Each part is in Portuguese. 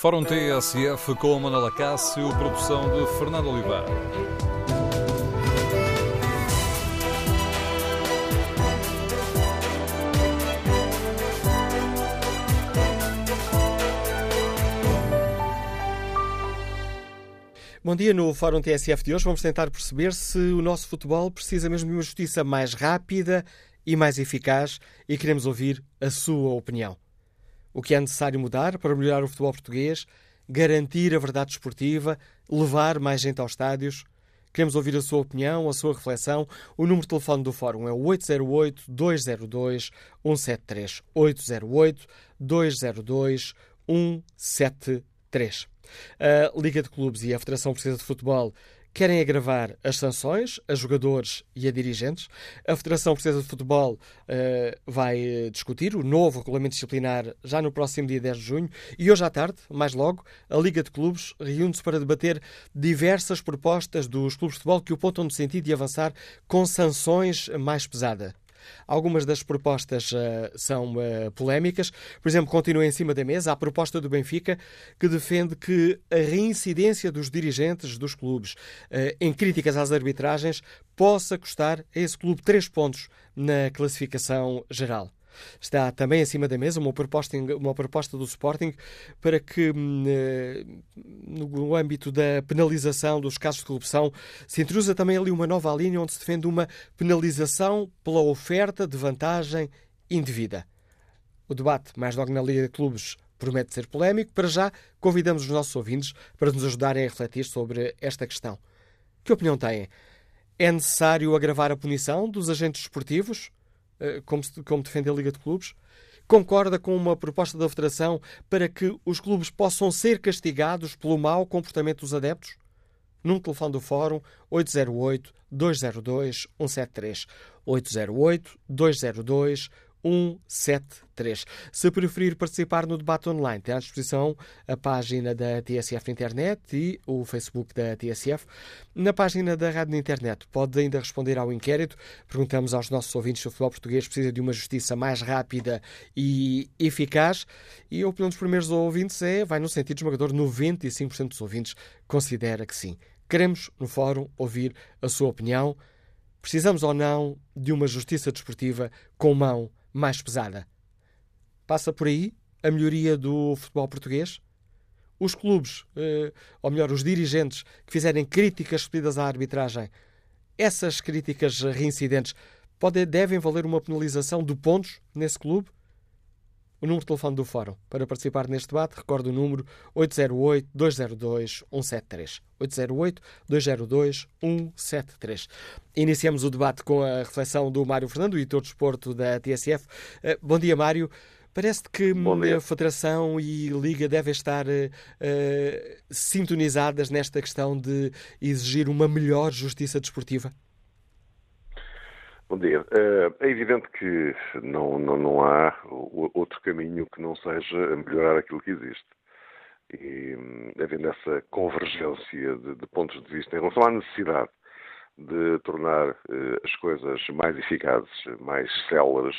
Fórum TSF com Manuela Cássio, produção de Fernando Oliveira. Bom dia. No Fórum TSF de hoje vamos tentar perceber se o nosso futebol precisa mesmo de uma justiça mais rápida e mais eficaz e queremos ouvir a sua opinião. O que é necessário mudar para melhorar o futebol português, garantir a verdade esportiva, levar mais gente aos estádios? Queremos ouvir a sua opinião, a sua reflexão. O número de telefone do Fórum é o 808-202-173. 808-202-173. A Liga de Clubes e a Federação Portuguesa de Futebol querem agravar as sanções a jogadores e a dirigentes. A Federação Portuguesa de Futebol uh, vai discutir o novo regulamento disciplinar já no próximo dia 10 de junho e hoje à tarde, mais logo, a Liga de Clubes reúne-se para debater diversas propostas dos clubes de futebol que o apontam no sentido de avançar com sanções mais pesadas. Algumas das propostas uh, são uh, polémicas. Por exemplo, continua em cima da mesa a proposta do Benfica, que defende que a reincidência dos dirigentes dos clubes uh, em críticas às arbitragens possa custar a esse clube três pontos na classificação geral. Está também acima da mesa uma proposta, uma proposta do Sporting para que, hum, eh, no âmbito da penalização dos casos de corrupção, se introduza também ali uma nova linha onde se defende uma penalização pela oferta de vantagem indevida. O debate, mais logo na Liga de Clubes, promete ser polémico. Para já, convidamos os nossos ouvintes para nos ajudarem a refletir sobre esta questão. Que opinião têm? É necessário agravar a punição dos agentes esportivos? Eh, como, como defende a Liga de Clubes? Concorda com uma proposta da Federação para que os clubes possam ser castigados pelo mau comportamento dos adeptos? Num telefone do Fórum 808-202-173. 808-202-173. 173. Se preferir participar no debate online, tem à disposição a página da TSF internet e o Facebook da TSF. Na página da rádio na internet pode ainda responder ao inquérito. Perguntamos aos nossos ouvintes se o futebol português precisa de uma justiça mais rápida e eficaz. E a opinião dos primeiros ouvintes é, vai no sentido esmagador, 95% dos ouvintes considera que sim. Queremos, no fórum, ouvir a sua opinião. Precisamos ou não de uma justiça desportiva com mão mais pesada. Passa por aí a melhoria do futebol português? Os clubes, eh, ou melhor, os dirigentes que fizerem críticas pedidas à arbitragem, essas críticas reincidentes podem, devem valer uma penalização de pontos nesse clube? O número de telefone do Fórum para participar neste debate, recordo o número 808-202-173. 808-202-173. Iniciamos o debate com a reflexão do Mário Fernando, editor de esporto da TSF. Eh, bom dia, Mário. Parece que a Federação e Liga devem estar uh, sintonizadas nesta questão de exigir uma melhor justiça desportiva? Bom dia. Eh, é evidente que não, não, não há outro caminho que não seja melhorar aquilo que existe. E hum, havendo essa convergência de, de pontos de vista em relação à necessidade de tornar uh, as coisas mais eficazes, mais céleres,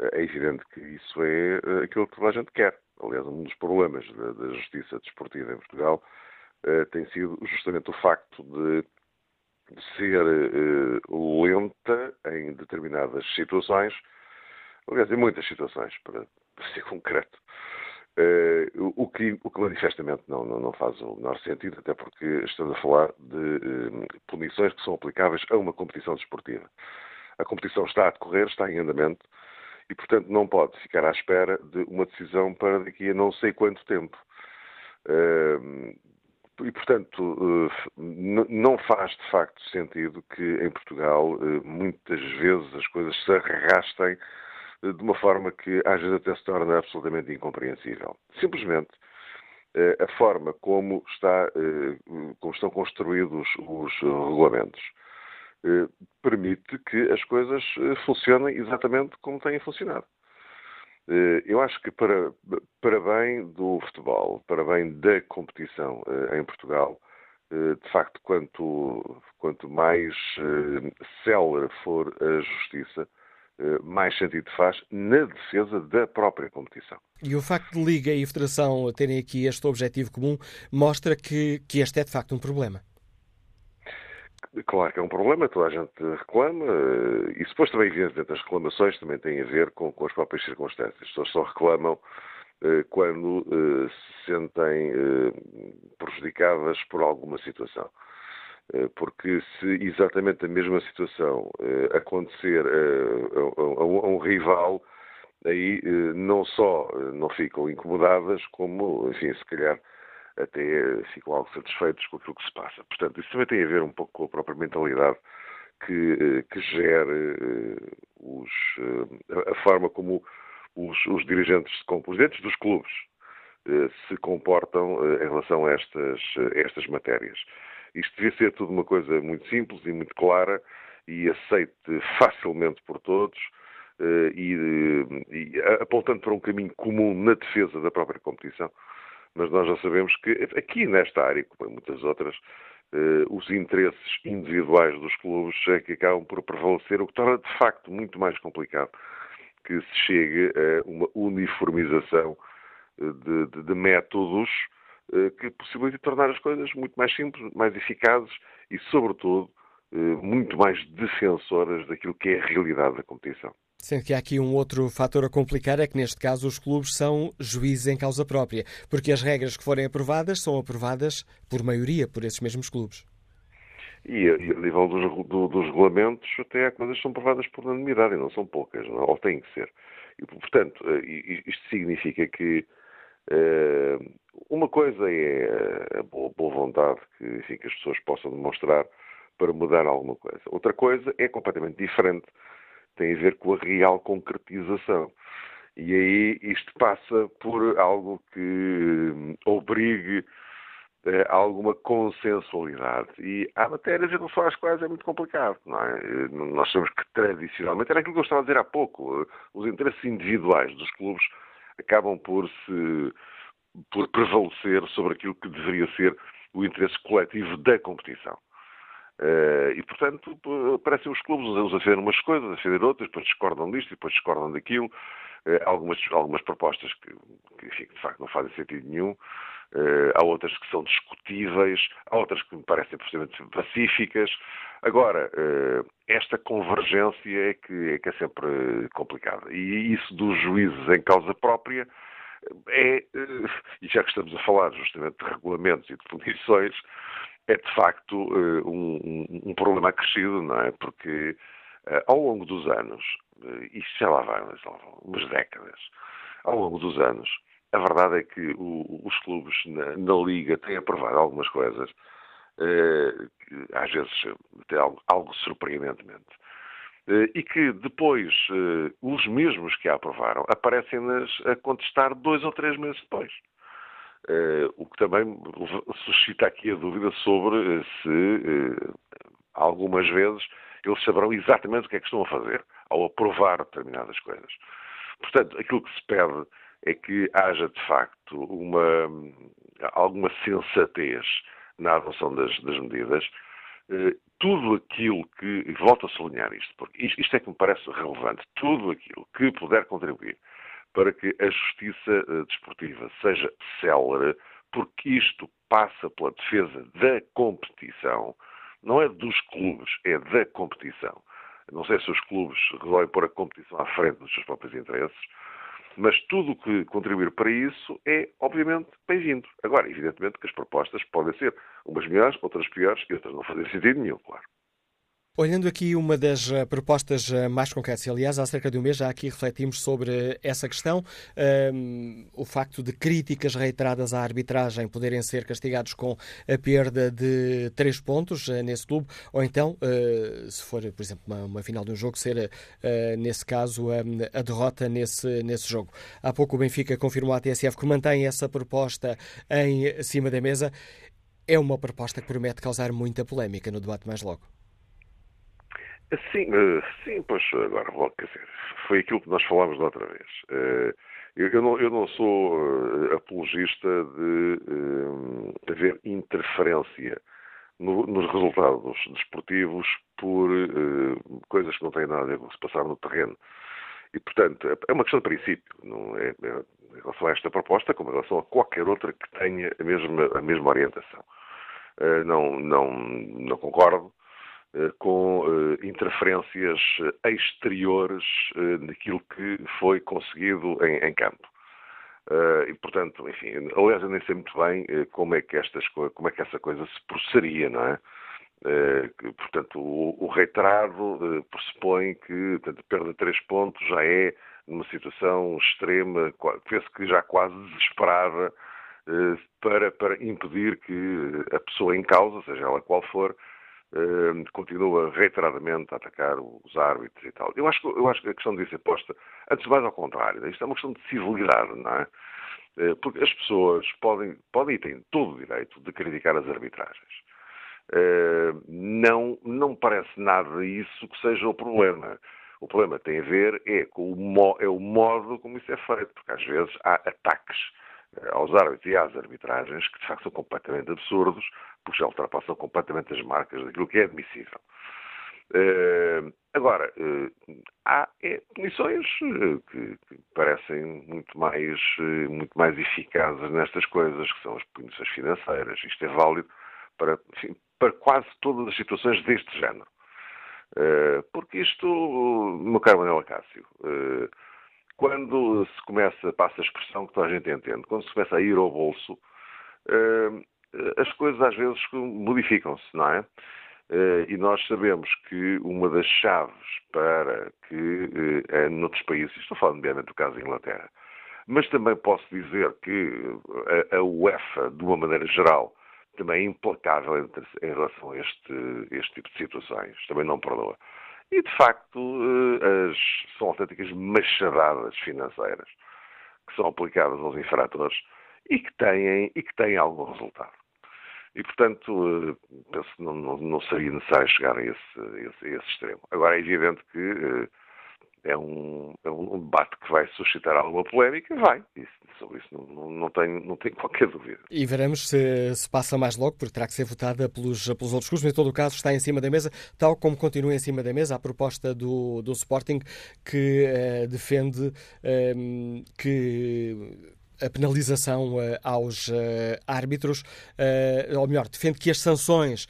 uh, é evidente que isso é aquilo que toda a gente quer. Aliás, um dos problemas da, da justiça desportiva em Portugal tem sido justamente o facto de ser uh, lenta em determinadas situações, aliás, em muitas situações, para, ser concreto, uh, o, que, o que manifestamente não, não, não, faz o menor sentido, até porque estamos a falar de uh, punições que são aplicáveis a uma competição desportiva. A competição está a decorrer, está em andamento, e, portanto, não pode ficar à espera de uma decisão para daqui a não sei quanto tempo. E, portanto, eh, não faz de facto sentido que em Portugal eh, muitas vezes as coisas se arrastem eh, de uma forma que às vezes até se torna absolutamente incompreensível. Simplesmente a forma como, está, como estão construídos os regulamentos permite que as coisas funcionem exatamente como têm funcionado. Eh, eu acho que para, para bem do futebol, para bem da competição eh, em Portugal, eh, de facto, quanto, quanto mais célere for a justiça, mais sentido faz na defesa da própria competição. E o facto de Liga e Federação terem aqui este objetivo comum mostra que, que este é de facto um problema. Claro que é um problema, toda a gente reclama, e depois também, evidentemente, as reclamações também têm a ver com, com as próprias circunstâncias. As pessoas só reclamam eh, quando eh, se sentem eh, prejudicadas por alguma situação. Porque se exatamente a mesma situação acontecer a um rival, aí não só não ficam incomodadas, como, enfim, se calhar até ficam algo satisfeitos com aquilo que se passa. Portanto, isso também tem a ver um pouco com a própria mentalidade que, que gera os, a forma como os, os dirigentes, os dirigentes dos clubes eh, se comportam eh, em relação a estas, a estas matérias. Isto devia ser tudo uma coisa muito simples e muito clara e aceite facilmente por todos eh, e, e apontando para um caminho comum na defesa da própria competição. Mas nós já sabemos que aqui nesta área, como em muitas outras, os interesses individuais dos clubes é que acabam por prevalecer, o que torna de facto muito mais complicado que se chegue a uma uniformização eh, de, de, de métodos eh, que possibilitem tornar as coisas muito mais simples, mais eficazes e, sobretudo, eh, muito mais defensoras daquilo que é a realidade da competição. Sendo que há aqui um outro fator a complicar, é que neste caso os clubes são juízes em causa própria, porque as regras que forem aprovadas são aprovadas por maioria por esses mesmos clubes. E, e a nível dos, do, dos regulamentos, até há coisas que são provadas por unanimidade, e não são poucas, não? ou têm que ser. E, portanto, eh, isto significa que uh, uma coisa é a boa, boa vontade que, enfim, que as pessoas possam demonstrar para mudar alguma coisa. Outra coisa é completamente diferente, tem a ver com a real concretização. E aí isto passa por algo que hum, obrigue eh, alguma consensualidade. E há matérias em relação às quais é muito complicado. É? Eh, nós sabemos que tradicionalmente, era aquilo que eu estava a dizer há pouco, eh, os interesses individuais dos clubes acabam por se por prevalecer sobre aquilo que deveria ser o interesse coletivo da competição. Uh, e, portanto, parecem os clubes uns a defender umas coisas, a defender outras, depois discordam disto, depois discordam daquilo. Uh, algumas, algumas propostas que, que, enfim, de facto, não fazem sentido nenhum. Uh, há outras que são discutíveis, há outras que me parecem absolutamente pacíficas. Agora, esta convergência é que, é que é sempre complicada. E isso dos juízes em causa própria é, e já que estamos a falar justamente de regulamentos e de punições, é de facto um, um, um, problema acrescido, não é? Porque ao longo dos anos, isto já lá vai, umas décadas, ao longo dos anos, a verdade é que o, os clubes na, na, Liga têm aprovado algumas coisas, eh, às vezes até algo, algo surpreendentemente, eh, e que depois eh, os mesmos que a aprovaram aparecem-nas a contestar dois ou três meses depois. Eh, o que também suscita aqui a dúvida sobre eh, se eh, algumas vezes eles saberão exatamente o que é que estão a fazer ao aprovar determinadas coisas. Portanto, aquilo que se pede é que haja de facto uma, alguma sensatez na adoção das, das medidas. Eh, tudo aquilo que, volto a sublinhar isto, porque isto, isto é que me parece relevante, tudo aquilo que puder contribuir para que a justiça uh, desportiva seja célere, porque isto passa pela defesa da competição, não é dos clubes, é da competição. Não sei se os clubes resolvem pôr a competição à frente dos seus próprios interesses, mas tudo o que contribuir para isso é, obviamente, bem-vindo. Agora, evidentemente que as propostas podem ser umas melhores, outras piores e outras não fazem sentido nenhum, claro. Olhando aqui uma das eh, propostas eh, mais concretas, aliás, há cerca de um mês já aqui refletimos sobre essa questão, um, ehm, o facto de críticas reiteradas à arbitragem poderem ser castigados com a perda de três pontos uh, nesse clube, ou então, uh, se for, por exemplo, uma, uma, final de um jogo, ser, uh, nesse caso, a derrota nesse, nesse jogo. Há pouco o Benfica confirmou à TSF que mantém essa proposta em cima da mesa. É uma proposta que promete causar muita polémica no debate mais logo. Sim, eh, sim, pois agora quer dizer, foi aquilo que nós falámos da outra vez. Eh, eu não, eu não sou eh, apologista de haver interferência no, nos resultados desportivos por coisas que não têm nada a ver com se passar no terreno. E, portanto, é, é uma questão de princípio. Não é, é, em relação a esta proposta, como em relação a qualquer outra que tenha a mesma, a mesma orientação. Não, não, não concordo com uh, interferências exteriores naquilo que foi conseguido em, em campo. e, portanto, enfim, aliás, eu nem sei muito bem como é que estas como é que essa coisa se processaria, não é? Que, portanto, o, o reiterado pressupõe que portanto, perda de três pontos já é numa situação extrema, penso que já quase desesperada, eh, para, para impedir que a pessoa em causa, seja ela qual for, continue reiteradamente a atacar os árbitros e tal. Eu acho, eu acho que a questão devia ser posta, antes mais ao contrário, isto é uma questão de civilidade, não é? Eh, porque as pessoas podem, podem e têm todo o direito de criticar as arbitragens. Não, não parece nada isso que seja o problema. O problema tem a ver é com o, é o modo como isso é feito, porque às vezes há ataques aos árbitros e às arbitragens que de facto são completamente absurdos, porque já ultrapassam completamente as marcas daquilo que é admissível. Uh, agora, uh, há é, uh, que, que, parecem muito mais, muito mais eficazes nestas coisas, que são as comissões financeiras. Isto é válido para, enfim, para quase todas as situações deste género. Eh, porque isto, meu caro Manuel Acácio, eh, quando se começa, passa a expressão que toda a gente entende, quando se começa a ir ao bolso, eh, as coisas às vezes modificam-se, não é? E nós sabemos que uma das chaves para que, noutros países, estou falando bem do caso da Inglaterra, mas também posso dizer que a UEFA, de uma maneira geral, também implacável em, relação a este, este tipo de situações, também não perdoa. E, de facto, eh, as, são autênticas machadadas financeiras que são aplicadas aos infratores e que têm, e que têm algum resultado. E, portanto, eh, penso que não, não, não seria necessário chegar a esse, esse, a esse extremo. Agora, é evidente que eh, é um, é um debate que vai suscitar alguma polémica, vai. Isso, sobre isso não, não, não, tenho, não tenho qualquer dúvida. E veremos se, se passa mais logo, porque terá que ser votada pelos, pelos outros clubes, mas em todo o caso está em cima da mesa, tal como continua em cima da mesa a proposta do, do Sporting que uh, defende uh, que a penalização uh, aos uh, árbitros, uh, ou melhor, defende que as sanções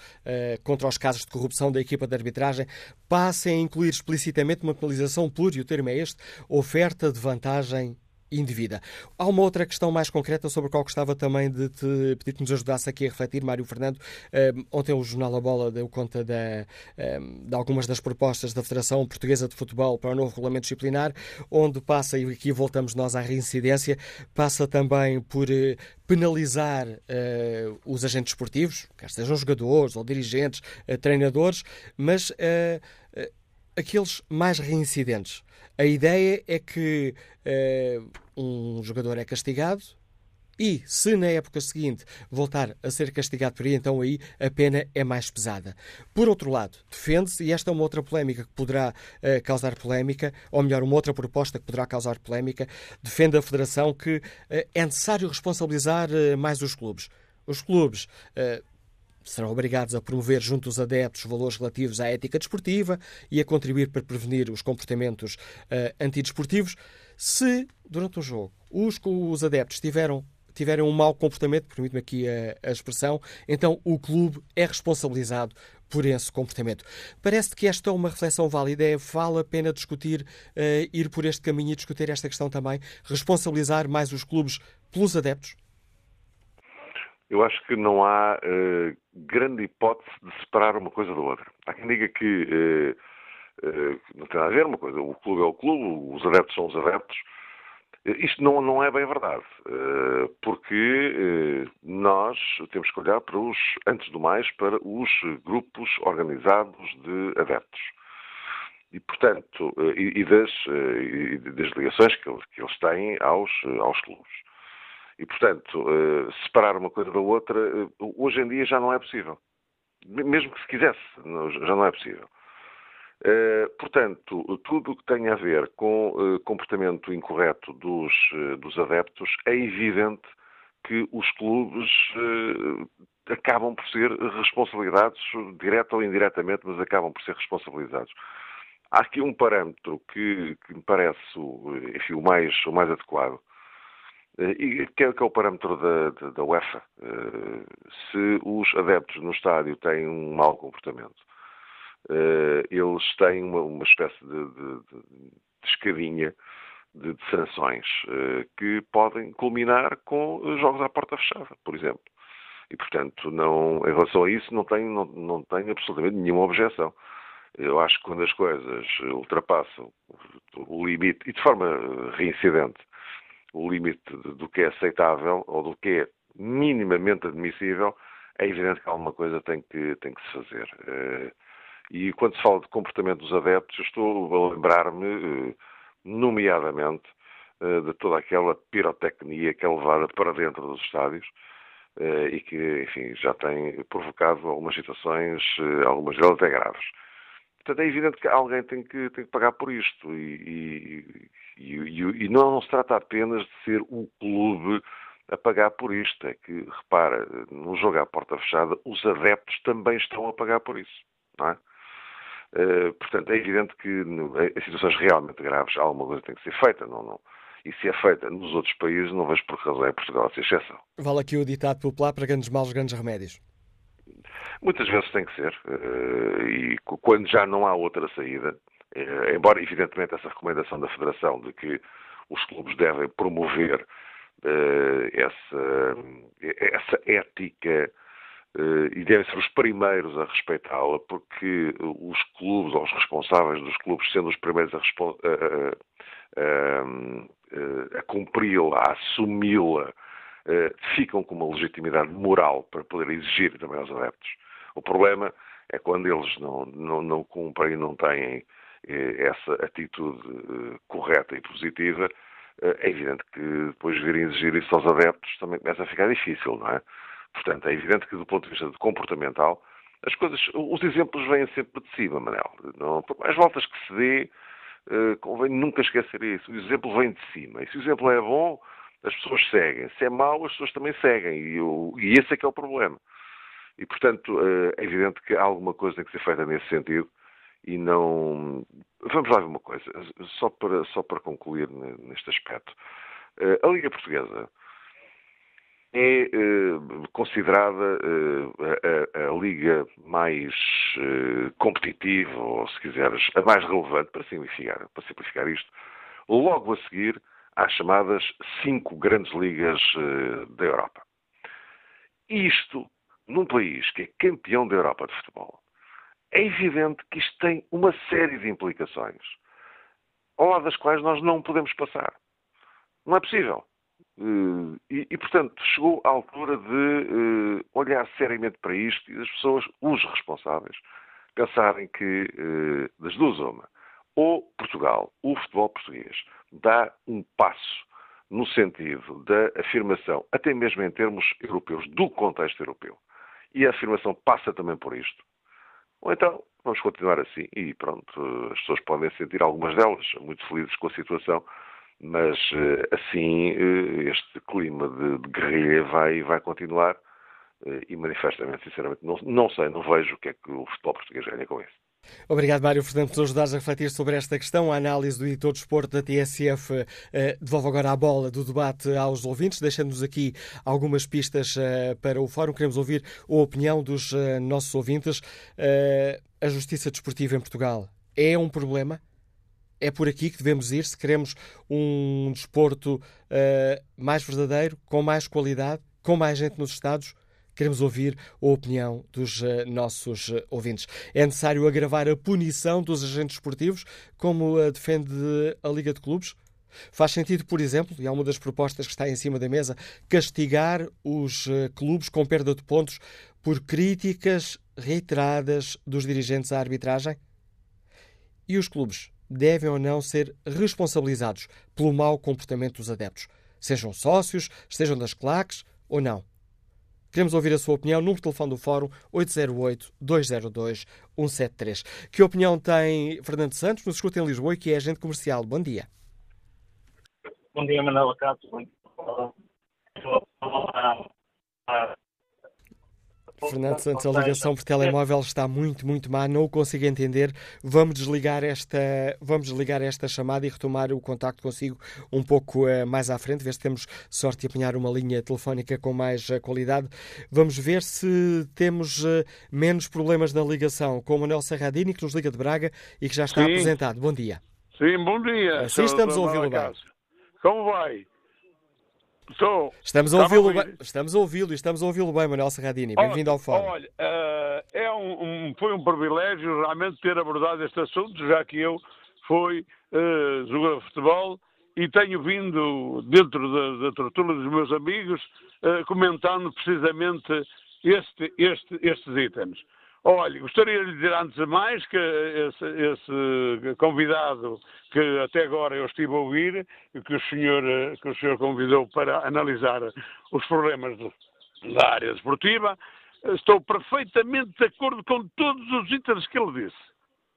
contra os casos de corrupção da equipa de arbitragem passem a incluir explicitamente uma penalização pluri, o termo é este, oferta de vantagem indevida. Há uma outra questão mais concreta sobre a qual gostava também de te pedir que nos ajudasse aqui a refletir, Mário Fernando. Um, ontem o Jornal A Bola deu conta de, um, de algumas das propostas da Federação Portuguesa de Futebol para o novo regulamento disciplinar, onde passa, e aqui voltamos nós à reincidência, passa também por uh, penalizar uh, os agentes esportivos, quer sejam jogadores ou dirigentes, uh, treinadores, mas aqueles mais reincidentes. A ideia é que uh, um jogador é castigado e, se na época seguinte voltar a ser castigado por aí, então aí a pena é mais pesada. Por outro lado, defende-se, e esta é uma outra polémica que poderá uh, causar polémica, ou melhor, uma outra proposta que poderá causar polémica, defende a Federação que uh, é necessário responsabilizar mais os clubes. Os clubes serão obrigados a promover junto dos adeptos valores relativos à ética desportiva e a contribuir para prevenir os comportamentos uh, antidesportivos. Se, durante o jogo, os, os adeptos tiveram tiverem um mau comportamento, permite-me aqui a, a, expressão, então o clube é responsabilizado por esse comportamento. Parece que esta é uma reflexão válida, é, vale a pena discutir, uh, ir por este caminho e discutir esta questão também, responsabilizar mais os clubes pelos adeptos? Eu acho que não há uh, grande hipótese de separar uma coisa da outra. Há quem diga que uh, uh, não tem nada a ver uma coisa, o clube é o clube, os adeptos são os adeptos. Isto não, não é bem verdade, porque nós temos que olhar para os, antes do mais, para os grupos organizados de adeptos. E, portanto, e, e, das, e das ligações que que eles têm aos, aos clubes. E, portanto, uh, separar uma coisa da outra, uh, hoje em dia já não é possível. Mesmo que se quisesse, já não é possível. Uh, portanto, tudo o que tem a ver com comportamento incorreto dos, dos adeptos é evidente que os clubes eh, acabam por ser responsabilizados, direta ou indiretamente, mas acabam por ser responsabilizados. Há aqui um parâmetro que, que me parece enfim, o, mais, o mais adequado, eh, e que é, que é o parâmetro da, da, da UEFA. Eh, se os adeptos no estádio têm um mau comportamento, eh, eles têm uma, uma espécie de, de, de escadinha de, de sanções que podem culminar com jogos à porta fechada, por exemplo. E, portanto, não, em relação a isso, não tenho, não, não tenho absolutamente nenhuma objeção. Eu acho que quando as coisas ultrapassam o limite, e de forma reincidente, o limite do que é aceitável ou do que é minimamente admissível, é evidente que alguma coisa tem que, tem que se fazer. Eh, e quando se fala de comportamento dos adeptos, estou a lembrar-me, eh, nomeadamente, eh, de toda aquela pirotecnia que é levada para dentro dos estádios e que, enfim, já tem provocado algumas situações, algumas delas até graves. Portanto, é evidente que alguém tem que, tem que pagar por isto. E, e, e, e não, não, se trata apenas de ser o clube a pagar por isto. É que, repara, no jogo à porta fechada, os adeptos também estão a pagar por isso. Não é? Uh, portanto, é evidente que em situações realmente graves alguma coisa tem que ser feita. Não, não. E se é feita nos outros países, não vejo por que razão é Portugal ser exceção. Vale aqui o ditado popular para grandes males, grandes remédios. Muitas vezes tem que ser. Uh, e quando já não há outra saída, uh, embora evidentemente essa recomendação da Federação de que os clubes devem promover uh, essa, essa ética e devem ser os primeiros a respeitá-la, porque os clubes, ou os responsáveis dos clubes, sendo os primeiros a, a, a, a cumpri-la, a assumi-la, ficam com uma legitimidade moral para poder exigir também aos adeptos o problema é quando eles não, não, não cumprem e não têm eh, essa atitude eh, correta e positiva, eh, é evidente que depois virem exigir isso aos adeptos também começa a ficar difícil, não é? Portanto, é evidente que do ponto de vista comportamental, as coisas, os exemplos vêm sempre de cima, Manel. Não, por mais voltas que se dê, convém nunca esquecer isso. O exemplo vem de cima. E se o exemplo é bom, as pessoas seguem. Se é mau, as pessoas também seguem. E, o, e esse é que é o problema. E, portanto, eh, é evidente que alguma coisa tem que ser feita nesse sentido e não. Vamos lá ver uma coisa, só para, só para concluir neste aspecto. Eh, a Liga Portuguesa é eh, considerada a, a, liga mais competitiva, ou se quiseres, a mais relevante, para simplificar, para simplificar isto, logo a seguir às chamadas cinco grandes ligas da Europa. Isto num país que é campeão da Europa de futebol, é evidente que isto tem uma série de implicações, ao lado das quais nós não podemos passar. Não é possível. Eh, e, e, portanto, chegou a altura de uh, olhar seriamente para isto e as pessoas, os responsáveis, pensarem que, das duas uma, ou Portugal, o futebol português, dá um passo no sentido da afirmação, até mesmo em termos europeus, do contexto europeu, e a afirmação passa também por isto. Ou então, vamos continuar assim e pronto, as pessoas podem sentir, algumas delas, muito felizes com a situação, mas eh, assim eh, este clima de, de guerrilha vai, vai continuar eh, e manifestamente, sinceramente, não, não sei, não vejo o que é que o futebol português ganha com isso. Obrigado, Mário Fernando, por ajudares a refletir sobre esta questão. A análise do editor de esporte da TSF eh, devolve agora a bola do debate aos ouvintes, deixando-nos aqui algumas pistas eh, para o fórum. Queremos ouvir a opinião dos eh, nossos ouvintes. A justiça desportiva em Portugal é um problema? É por aqui que devemos ir se queremos um desporto mais verdadeiro, com mais qualidade, com mais gente nos Estados? Queremos ouvir a opinião dos uh, nossos uh, ouvintes. É necessário agravar a punição dos agentes esportivos, como uh, defende a Liga de Clubes? Faz sentido, por exemplo, e é uma das propostas que está em cima da mesa, castigar os clubes com perda de pontos por críticas reiteradas dos dirigentes à arbitragem? E os clubes devem ou não ser responsabilizados pelo mau comportamento dos adeptos, sejam sócios, estejam das claques ou não? Queremos ouvir a sua opinião. Número de telefone do Fórum 808-202-173. Que opinião tem Fernando Santos, nos escuta em Lisboa e que é agente comercial? Bom dia. Bom dia, Manuela Cato. Fernando Santos, a ligação por telemóvel está muito, muito má, não o consigo entender. Vamos desligar esta, vamos desligar esta chamada e retomar o contacto consigo um pouco uh, mais à frente, ver se temos sorte de apanhar uma linha telefónica com mais uh, qualidade. Vamos ver se temos uh, menos problemas na ligação com o Manuel Serradini, que nos liga de Braga e que já está Sim. apresentado. Bom dia. Sim, bom dia. Assim estamos a ouvi-lo bem. Como vai? Estou. Estamos a ouvi-lo bem. Estamos a ouvi-lo e estamos a ouvi-lo bem, Manuel Serradini. Bem-vindo ao fórum. Olha, uh, é um, um, foi um privilégio realmente ter abordado este assunto, já que eu fui uh, jogador de futebol e tenho vindo dentro da, da tortura dos meus amigos uh, comentando precisamente este, este, estes itens. Olha, gostaria de dizer antes de mais que esse, esse, convidado que até agora eu estive a ouvir, que o senhor, que o senhor convidou para analisar os problemas da área desportiva, estou perfeitamente de acordo com todos os itens que ele disse.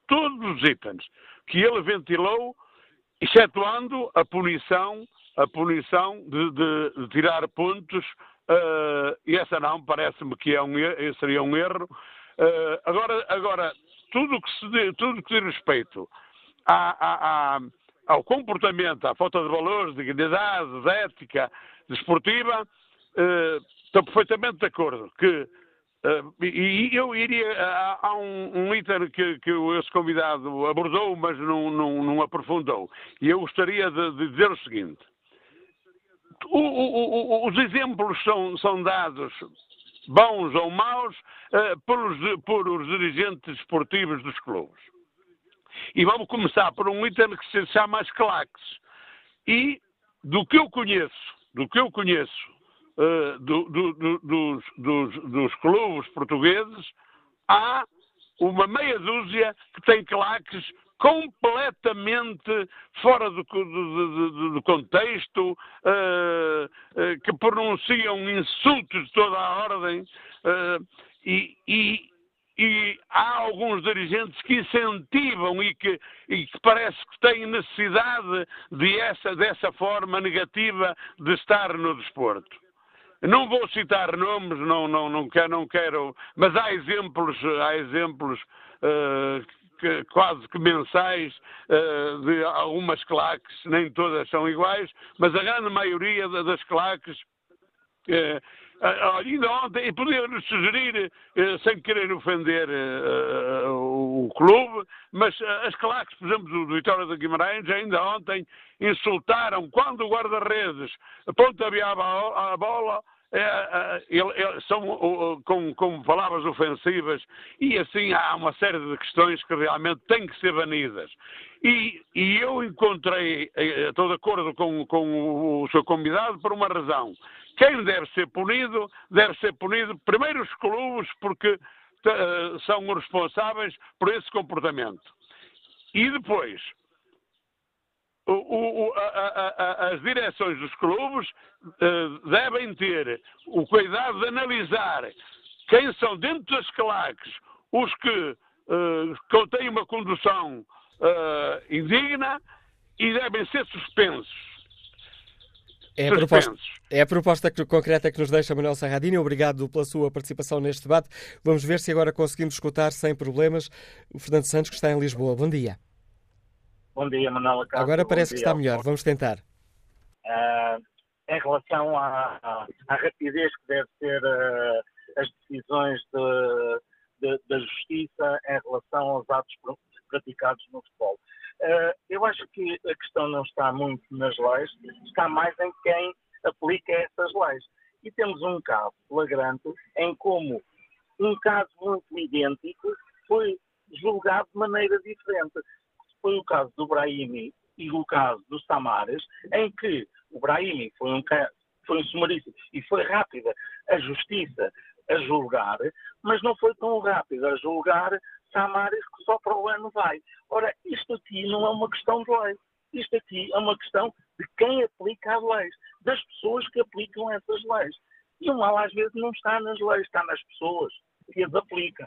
Todos os itens que ele ventilou, excetuando a punição, a punição de, de, de tirar pontos, uh, e essa não, parece-me que é um, seria um erro, Uh, agora, agora, tudo que, se, tudo que diz respeito à, à, ao comportamento, à falta de valores, de dignidade, de ética desportiva, uh, estou perfeitamente de acordo que Uh, e eu iria. Há, há um, um, item que, que esse convidado abordou, mas não, não, não aprofundou. E eu gostaria de, de dizer o seguinte: o, o, o, os exemplos são, são dados bons ou maus, uh, pelos, por os dirigentes esportivos dos clubes. E vamos começar por um item que se chama as claques. E do que eu conheço, do que eu conheço uh, do, do, do, dos, dos, dos clubes portugueses, há uma meia dúzia que tem claques completamente fora do, do, do contexto, uh, uh, que pronunciam insultos de toda a ordem uh, e, e, e, há alguns dirigentes que incentivam e que, e que parece que têm necessidade de essa, dessa forma negativa de estar no desporto. Não vou citar nomes, não, não, não, quero, não quero, mas há exemplos, há exemplos que, quase que mensais uh, de algumas claques, nem todas são iguais, mas a grande maioria das claques. Uh, ainda ontem, podia-nos sugerir, sem querer ofender o clube, mas as claques, por exemplo, do Vitória de Guimarães, ainda ontem insultaram quando o guarda-redes pontabeava a bola é, é, são com, com, palavras ofensivas e assim há uma série de questões que realmente têm que ser banidas. E, e eu encontrei, eh, estou de acordo com, com o seu convidado por uma razão. Quem deve ser punido, deve ser punido primeiro os clubes, porque uh, são os responsáveis por esse comportamento. E depois, o, o, a, a, as direções dos clubes uh, devem ter o cuidado de analisar quem são dentro das claques os que uh, contêm uma condução uh, indigna e devem ser suspensos. É a, proposta, é a proposta que, concreta que nos deixa Manuel Serradini. Obrigado pela sua participação neste debate. Vamos ver se agora conseguimos escutar sem problemas o Fernando Santos, que está em Lisboa. Bom dia. Bom dia, Manuela Castro. Agora parece que está melhor. Vamos tentar. Uh, em relação à, à, rapidez que deve ser uh, as decisões de, de, da justiça em relação aos atos praticados no futebol. Uh, eu acho que a questão não está muito nas leis, está mais em quem aplica essas leis. E temos um caso flagrante em como um caso muito idêntico foi julgado de maneira diferente foi o caso do Brahimi e o caso do Samares, em que o Brahimi foi um, foi um sumaríssimo e foi rápida a justiça a julgar, mas não foi tão rápida a julgar Samares que só para o ano vai. Ora, isto aqui não é uma questão de lei. Isto aqui é uma questão de quem aplica as leis, das pessoas que aplicam essas leis. E o mal às vezes não está nas leis, está nas pessoas que as aplicam.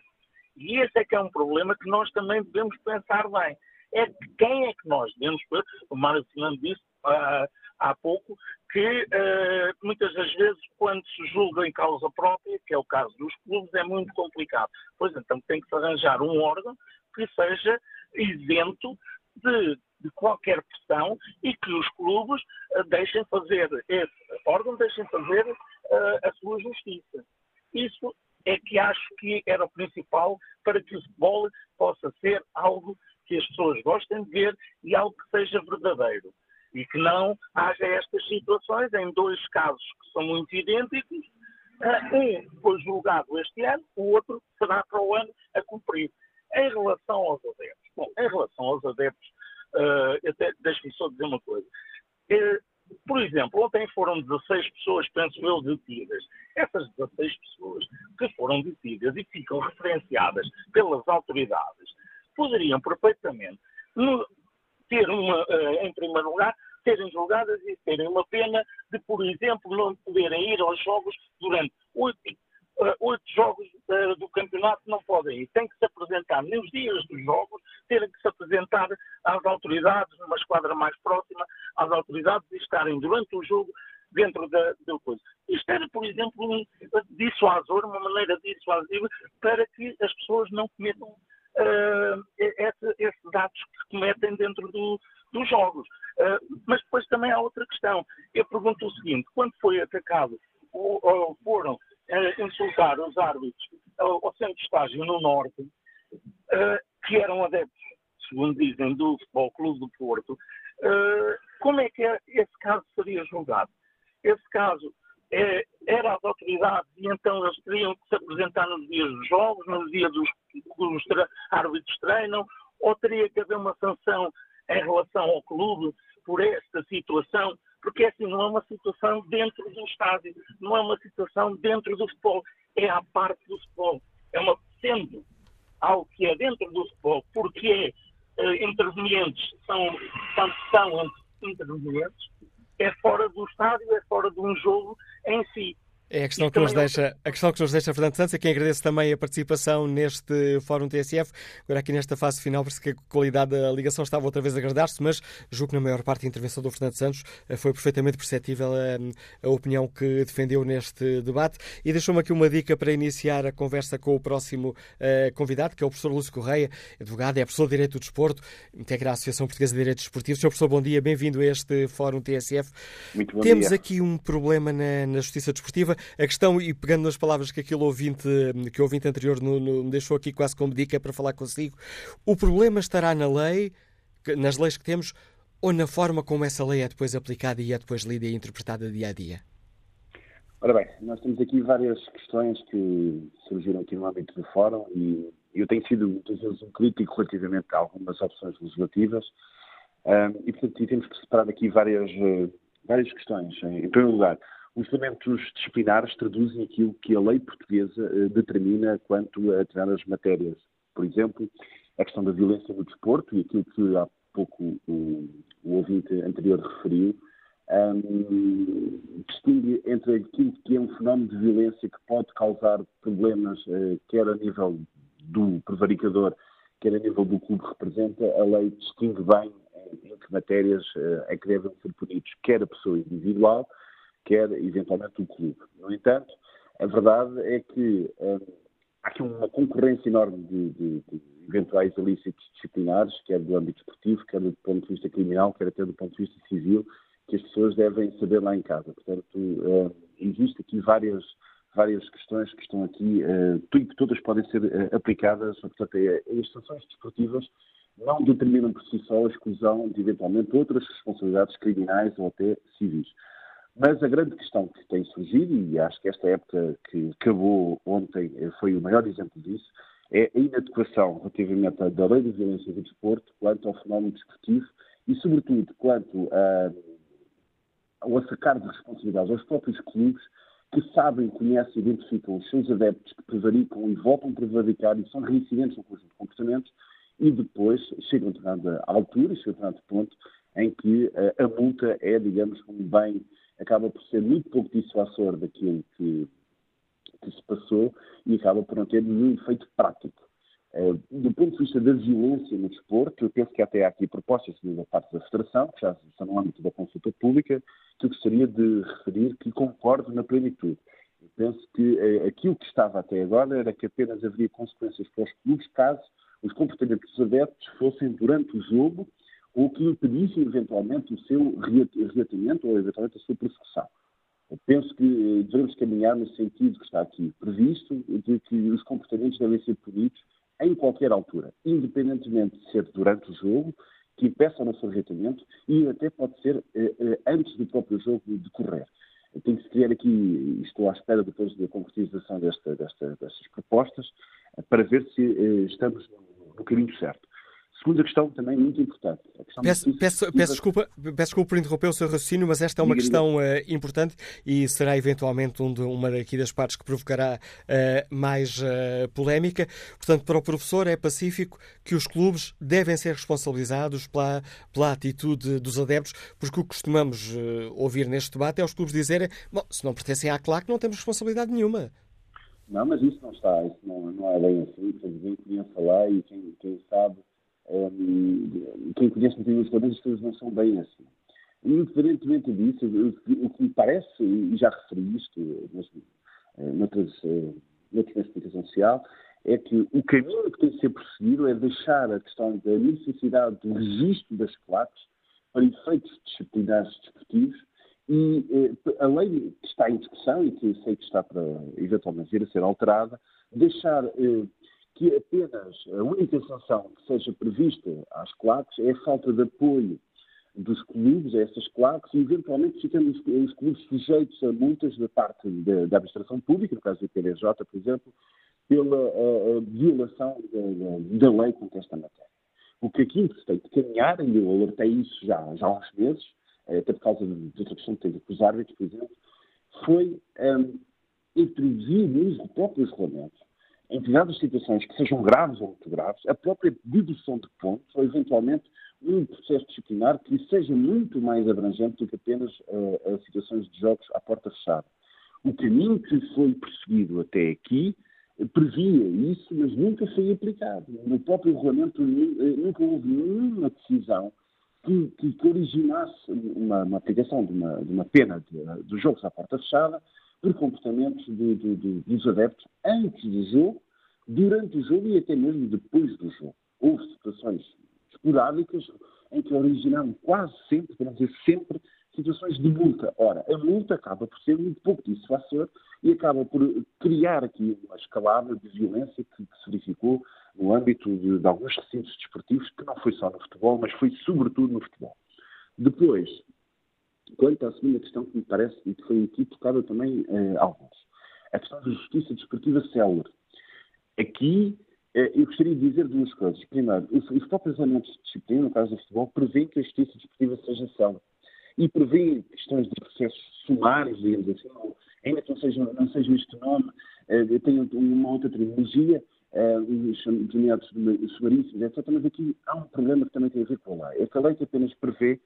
E esse é que é um problema que nós também devemos pensar bem é quem é que nós devemos, o Mário Fernando disse, uh, há pouco, que uh, muitas das vezes, quando se julga em causa própria, que é o caso dos clubes, é muito complicado. Pois então tem que se arranjar um órgão que seja isento de, de qualquer pressão e que os clubes uh, deixem fazer, esse órgão deixem fazer uh, a sua justiça. Isso é que acho que era o principal para que o futebol possa ser algo que as pessoas gostem de ver e algo que seja verdadeiro. E que não haja estas situações em dois casos que são muito idênticos. Ah, um foi julgado este ano, o outro será para o ano a cumprir. Em relação aos adeptos, bom, em relação aos adeptos, uh, deixe-me só dizer uma coisa. Uh, por exemplo, ontem foram 16 pessoas, penso eu, detidas. Essas 16 pessoas que foram detidas e ficam referenciadas pelas autoridades poderiam perfeitamente ter uma, uh, em primeiro lugar, serem julgadas e terem uma pena de, por exemplo, não poderem ir aos jogos durante oito, uh, oito jogos uh, do campeonato, não podem ir. Têm que se apresentar nos dias dos jogos, terem que se apresentar às autoridades, numa esquadra mais próxima, às autoridades e estarem durante o jogo dentro da, da coisa. Isto era, por exemplo, um dissuasor, uma maneira dissuasiva para que as pessoas não cometam uh, esse, esses atos que cometem dentro do, dos jogos. Uh, mas depois também há outra questão. Eu pergunto o seguinte: quando foi atacado ou, ou foram uh, insultar os árbitros ao, centro de estágio no Norte, que eram adeptos, segundo dizem, do Futebol Clube do Porto, como é que esse caso seria julgado? Esse caso é, era às autoridades e então eles teriam que se apresentar nos dias dos jogos, nos dias dos que os árbitros treinam, ou teria que haver uma sanção em relação ao clube por esta situação, porque assim não é uma situação dentro do estádio, não é uma situação dentro do futebol, é à parte do futebol, é uma sendo algo que é dentro do futebol, porque é, intervenientes são, são intervenientes, é fora do estádio, é fora de um jogo em si. É a questão, que nos deixa, a questão que nos deixa Fernando Santos, a quem agradeço também a participação neste Fórum TSF. Agora aqui nesta fase final, parece que a qualidade da ligação estava outra vez a agradar-se, mas julgo que na maior parte da intervenção do Fernando Santos eh, foi perfeitamente perceptível a, a opinião que defendeu neste debate. E deixou-me aqui uma dica para iniciar a conversa com o próximo uh, convidado, que é o professor Lúcio Correia, advogado, é professor de Direito do Desporto, integra a Associação Portuguesa de Direitos Desportivos. Sr. professor, bom dia, bem-vindo a este Fórum TSF. Muito bom Temos dia. aqui um problema na, na Justiça Desportiva. A questão, e pegando nas palavras que aquele ouvinte, que o ouvinte anterior no, no, me deixou aqui quase como dica para falar consigo, o problema estará na lei, nas leis que temos, ou na forma como essa lei é depois aplicada e é depois lida e interpretada dia a dia? Ora bem, nós temos aqui várias questões que surgiram aqui no âmbito do fórum e eu tenho sido muitas vezes um crítico relativamente a algumas opções legislativas um, e, portanto, temos que separar aqui várias, eh, várias questões. Em primeiro lugar, os elementos disciplinares traduzem aquilo que a lei portuguesa uh, determina quanto a determinadas matérias. Por exemplo, a questão da violência no desporto e aquilo que há pouco o, o ouvinte anterior referiu, um, distingue entre aquilo que é um fenómeno de violência que pode causar problemas, uh, quer a nível do prevaricador, quer a nível do clube que representa, a lei distingue bem em, em que matérias uh, é que devem ser punidos, quer a pessoa individual, quer eventualmente o clube. No entanto, a verdade é que um, há aqui uma concorrência enorme de, de, de, eventuais ilícitos disciplinares, quer do âmbito esportivo, quer do ponto de vista criminal, quer até do ponto de vista civil, que as pessoas devem saber lá em casa. Portanto, um, existe aqui várias, várias questões que estão aqui, uh, que todas podem ser uh, aplicadas, portanto, é, as sanções desportivas não determinam por si só a exclusão de eventualmente outras responsabilidades criminais ou até civis. Mas a grande questão que tem surgido, e acho que esta época que acabou ontem foi o maior exemplo disso, é a inadequação relativamente à lei de violência do desporto quanto ao fenómeno desportivo e, sobretudo, quanto a, ao sacar de responsabilidades aos próprios clubes que sabem, conhecem e identificam os seus adeptos que prevaricam e voltam a prevaricar e são reincidentes no conjunto de comportamentos e depois chegam a altura, chegam a ponto em que a, a multa é, digamos, um bem acaba por ser muito pouco dissuasor daquilo que, que se passou e acaba por não ter nenhum efeito prático. do ponto de vista da violência no desporto, eu penso que até há aqui propostas da parte da Federação, que já estão no âmbito da consulta pública, que eu gostaria de referir que concordo na plenitude. Eu penso que aquilo que estava até agora era que apenas haveria consequências para os clubes caso os comportamentos dos adeptos fossem durante o jogo ou que impedissem eventualmente o seu reatamento ou eventualmente a sua persecução. Eu penso que eh, devemos caminhar no sentido que está aqui previsto, de que os comportamentos devem ser punidos em qualquer altura, independentemente de ser durante o jogo, que impeçam o seu reatamento e até pode ser eh, eh, antes do próprio jogo decorrer. Tem que se criar aqui, estou à espera depois da concretização desta, desta, destas propostas, para ver se estamos no caminho certo. Segunda questão também muito importante. Peço, peço, peço, desculpa, peço desculpa por interromper o seu raciocínio, mas esta é uma questão uh, importante e será eventualmente um de, uma daqui das partes que provocará uh, mais uh, polémica. Portanto, para o professor é pacífico que os clubes devem ser responsabilizados pela, pela atitude dos adeptos, porque o que costumamos ouvir neste debate é os clubes dizerem bom, se não pertencem à CLAC não temos responsabilidade nenhuma. Não, mas isso não está, isso não, não é bem assim. Quem podiam falar e quem, quem sabe um, quem conhece um bocadinho os as coisas não são bem assim. Indiferentemente disso, o que me parece, e já referi isto mas, eh, noutras, eh, noutras explicação social, é que o caminho que tem de ser prosseguido é deixar a questão da necessidade do registro das claques para efeitos disciplinares desportivos e eh, a lei que está em discussão e que sei que está para eventualmente vir a ser alterada, deixar eh, que apenas a única sanção que seja prevista às claques é a falta de apoio dos clubes a essas claques e, eventualmente, ficando os, os clubes sujeitos a multas da parte da, da, administração pública, no caso do PDJ, por exemplo, pela a, a violação da, da, lei com esta matéria. O que aqui se tem de caminhar, e eu alertei isso já, já há uns meses, até por causa de outra questão que teve com os árbitros, por exemplo, foi um, introduzir nos próprios regulamentos em determinadas situações que sejam graves ou muito graves, a própria dedução de pontos ou, eventualmente, um processo disciplinar que seja muito mais abrangente do que apenas uh, situações de jogos à porta fechada. O caminho que foi perseguido até aqui previa isso, mas nunca foi aplicado. No próprio regulamento eh, nunca houve nenhuma decisão que, que, originasse uma, uma, aplicação de uma, de uma pena de, de jogos à porta fechada por comportamentos de, de, de, dos adeptos antes do jogo, durante o jogo e até mesmo depois do jogo. Houve situações esporádicas em que originaram quase sempre, para dizer sempre, situações de multa. Ora, a multa acaba por ser muito pouco dissuasor e acaba por criar aqui uma escalada de violência que, que se verificou no âmbito de, de, alguns recintos desportivos, que não foi só no futebol, mas foi sobretudo no futebol. Depois, Quanto à segunda questão que me parece e que foi aqui tocada também eh, alguns, a questão da justiça desportiva célere. Aqui eh, eu gostaria de dizer duas coisas. Primeiro, os, os próprios elementos de disciplina, no caso do futebol, prevêem que a justiça desportiva seja célere e prevêem questões de processos sumários, digamos assim, ou, ainda que não seja, não seja este nome, eh, tenho uma outra terminologia, os denominados sumaríssimos, etc. Mas aqui há um problema que também tem a ver com a lei. É que a lei que apenas prevê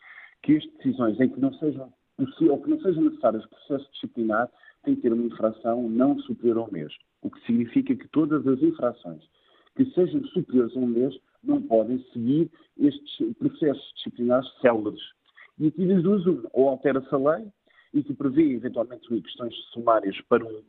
que as decisões em que não sejam ou que não sejam necessários processo disciplinar têm que ter uma infração não superior a um mês. O que significa que todas as infrações que sejam superiores a um mês não podem seguir estes processos disciplinares céleres. E aqui diz duas ou altera-se a lei e que prevê eventualmente questões sumárias para um,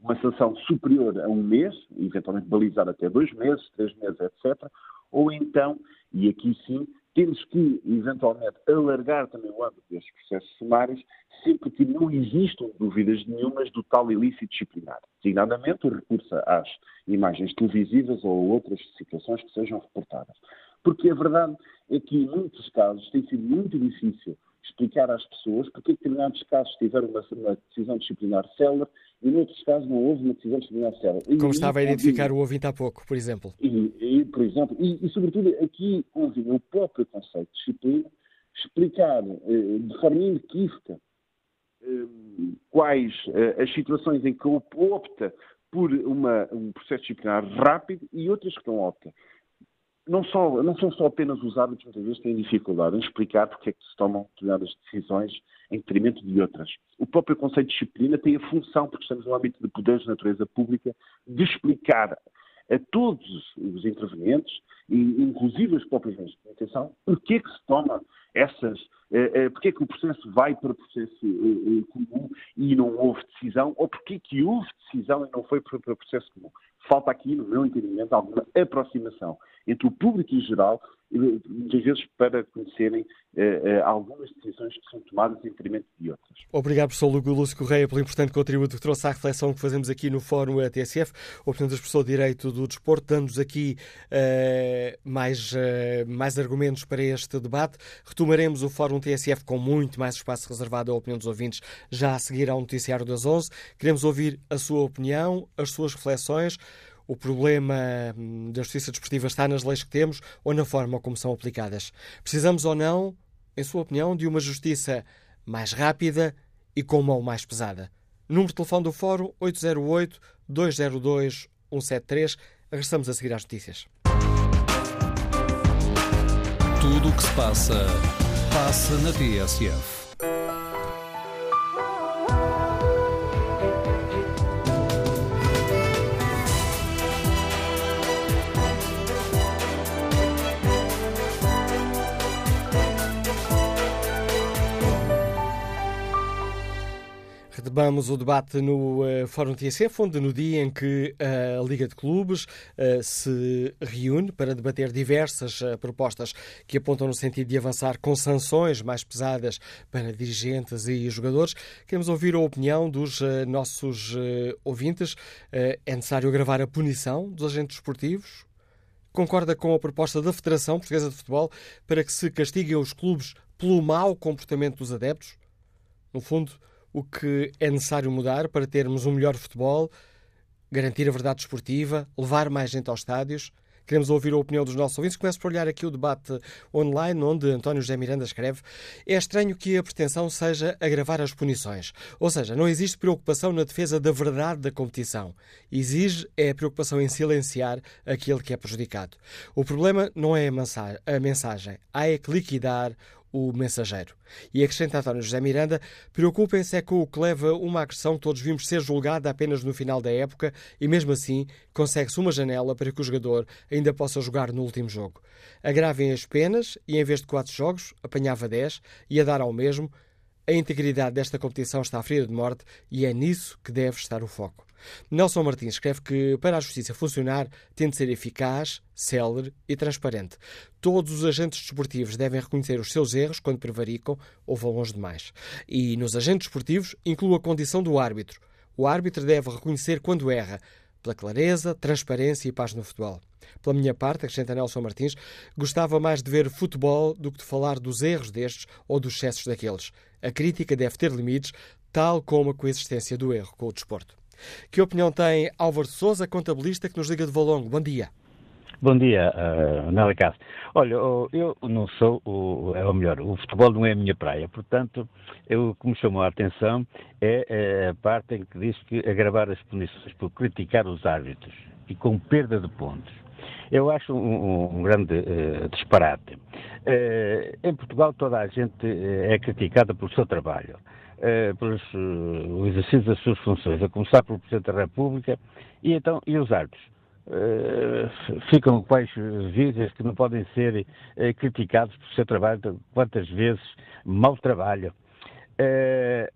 uma sanção superior a um mês, eventualmente balizar até dois meses, três meses, etc. Ou então, e aqui sim, temos que, eventualmente, alargar também o âmbito destes processos sumários, sempre que não existam dúvidas nenhumas do tal ilícito disciplinar, designadamente o recurso às imagens televisivas ou outras situações que sejam reportadas. Porque a verdade é que, em muitos casos, tem sido muito difícil explicar às pessoas porque em determinados casos tiveram uma, uma decisão disciplinar célere e em outros casos não houve uma decisão disciplinar célere. Como e, estava a identificar o ouvinte há pouco, por exemplo. E, e por exemplo, e, e, sobretudo aqui convém o próprio conceito de disciplina explicar eh, de forma inequívoca eh, quais eh, as situações em que opta por uma, um processo disciplinar rápido e outras que não opta não, só, não são só apenas os árbitros, muitas vezes têm dificuldade em explicar porque é que se tomam determinadas decisões em detrimento de outras. O próprio conceito de disciplina tem a função, porque estamos no âmbito de poderes de natureza pública, de explicar a todos os intervenientes, inclusive os próprios meios de comunicação, porque é que se toma essas, uh, uh, porque é que o processo vai para o processo uh, comum e não houve decisão, ou porque é que houve decisão e não foi para o processo comum. Falta aqui, no meu entendimento, alguma aproximação entre o público em geral muitas vezes para conhecerem uh, uh, algumas decisões que são tomadas em detrimento de outras. Obrigado, professor Lúcio Correia, pelo importante contributo que trouxe à reflexão que fazemos aqui no Fórum TSF. O Presidente professor de Direito do Desporto, dando-nos aqui uh, mais, mais argumentos para este debate. Retomaremos o Fórum TSF com muito mais espaço reservado à opinião dos ouvintes já a seguir ao noticiário das 11. Queremos ouvir a sua opinião, as suas reflexões. O problema hum, da justiça desportiva está nas leis que temos ou na forma como são aplicadas? Precisamos ou não, em sua opinião, de uma justiça mais rápida e com mão mais pesada? Número de telefone do Fórum 808-202-173. Regressamos a seguir às notícias. Tudo o que se passa, passa na TSF. Retomamos o debate no uh, Fórum TSF, onde no dia em que a Liga de Clubes uh, se reúne para debater diversas uh, propostas que apontam no sentido de avançar com sanções mais pesadas para dirigentes e jogadores, queremos ouvir a opinião dos nossos ouvintes. é necessário agravar a punição dos agentes esportivos? Concorda com a proposta da Federação Portuguesa de Futebol para que se castiguem os clubes pelo mau comportamento dos adeptos? No fundo, o que é necessário mudar para termos um melhor futebol, garantir a verdade esportiva, levar mais gente aos estádios. Queremos ouvir a opinião dos nossos ouvintes. Começo por olhar aqui o debate online, onde António José Miranda escreve: É estranho que a pretensão seja agravar as punições. Ou seja, não existe preocupação na defesa da verdade da competição. Exige é a preocupação em silenciar aquele que é prejudicado. O problema não é a mensagem, há é que liquidar o mensageiro. E acrescenta António José Miranda, preocupem-se é com o que leva uma agressão que todos vimos ser julgada apenas no final da época e mesmo assim consegue-se uma janela para que o jogador ainda possa jogar no último jogo. Agravem as penas e em vez de quatro jogos, apanhava dez e a dar ao mesmo. A integridade desta competição está à fria de morte e é nisso que deve estar o foco. Nelson Martins escreve que, para a justiça funcionar, tem de ser eficaz, célere e transparente. Todos os agentes desportivos devem reconhecer os seus erros quando prevaricam ou vão longe demais. E nos agentes desportivos inclui a condição do árbitro. O árbitro deve reconhecer quando erra, pela clareza, transparência e paz no futebol. Pela minha parte, acrescenta Nelson Martins, gostava mais de ver futebol do que de falar dos erros destes ou dos excessos daqueles. A crítica deve ter limites, tal como a coexistência do erro com o desporto. Que opinião tem Álvaro Souza, contabilista que nos liga de Valongo? Bom dia. Bom dia, uh, Anélia Castro. Olha, eu não sou, o, é o melhor, o futebol não é a minha praia, portanto, eu, o que me chamou a atenção é, é a parte em que diz que agravar as punições por criticar os árbitros e com perda de pontos. Eu acho um, um grande uh, disparate. Uh, em Portugal toda a gente uh, é criticada pelo seu trabalho uh, pelos, uh, o exercício das suas funções, a começar pelo Presidente da República, e então, e os árbitros? Uh, ficam quais vídeos que não podem ser uh, criticados por seu trabalho, quantas vezes mau trabalho. Uh,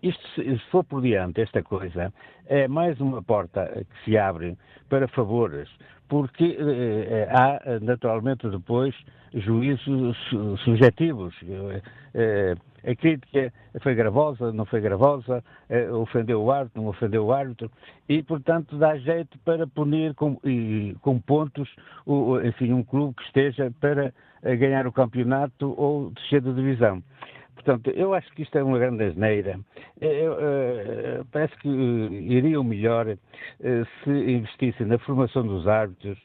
isto, se for por diante, esta coisa, é mais uma porta que se abre para favores, porque há naturalmente depois juízos subjetivos a crítica foi gravosa, não foi gravosa, eh, ofendeu o árbitro, não ofendeu o árbitro, e, portanto, dá jeito para punir com, e, com pontos, o, enfim, um clube que esteja para eh, ganhar o campeonato ou descer da divisão. Portanto, eu acho que isto é uma grande asneira. Eu, uh, parece que iriam melhor se investissem na formação dos árbitros,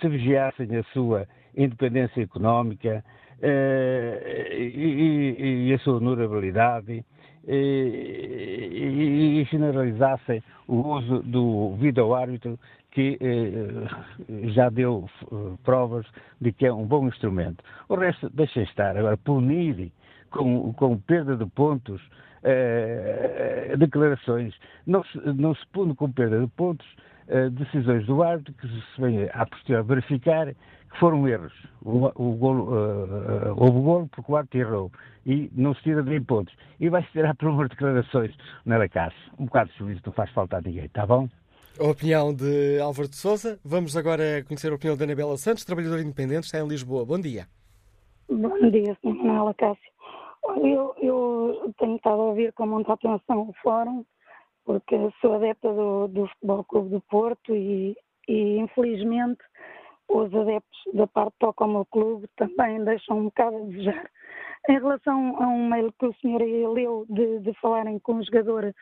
se vigiassem a sua independência económica, eh, e, e, a sua honorabilidade e, e, generalizassem o uso do vídeo-árbitro que eh, já deu eh, provas de que é um bom instrumento. O resto deixem estar. Agora, punir com, com perda de pontos declarações, não se, não se pune com perda de pontos decisões do árbitro que se vem a posterior verificar foram erros. O, o golo, uh, houve golo porque o árbitro errou e não se tira de pontos. E vai-se tirar por umas declarações na Lacasse. Um bocado de juízo não faz falta a ninguém, está bom? A opinião de Álvaro de Souza. Vamos agora conhecer a opinião da Anabela Santos, trabalhadora independente, está em Lisboa. Bom dia. Bom dia, Sr. Manuela Cássio. Eu, eu tenho estado a ouvir com muita atenção o fórum, porque sou adepta do, do Futebol Clube do Porto e, e, infelizmente, os adeptos da parte ao meu clube também deixam um bocado a desejar. Em relação a um mail que o senhor leu de, de falarem com o jogador,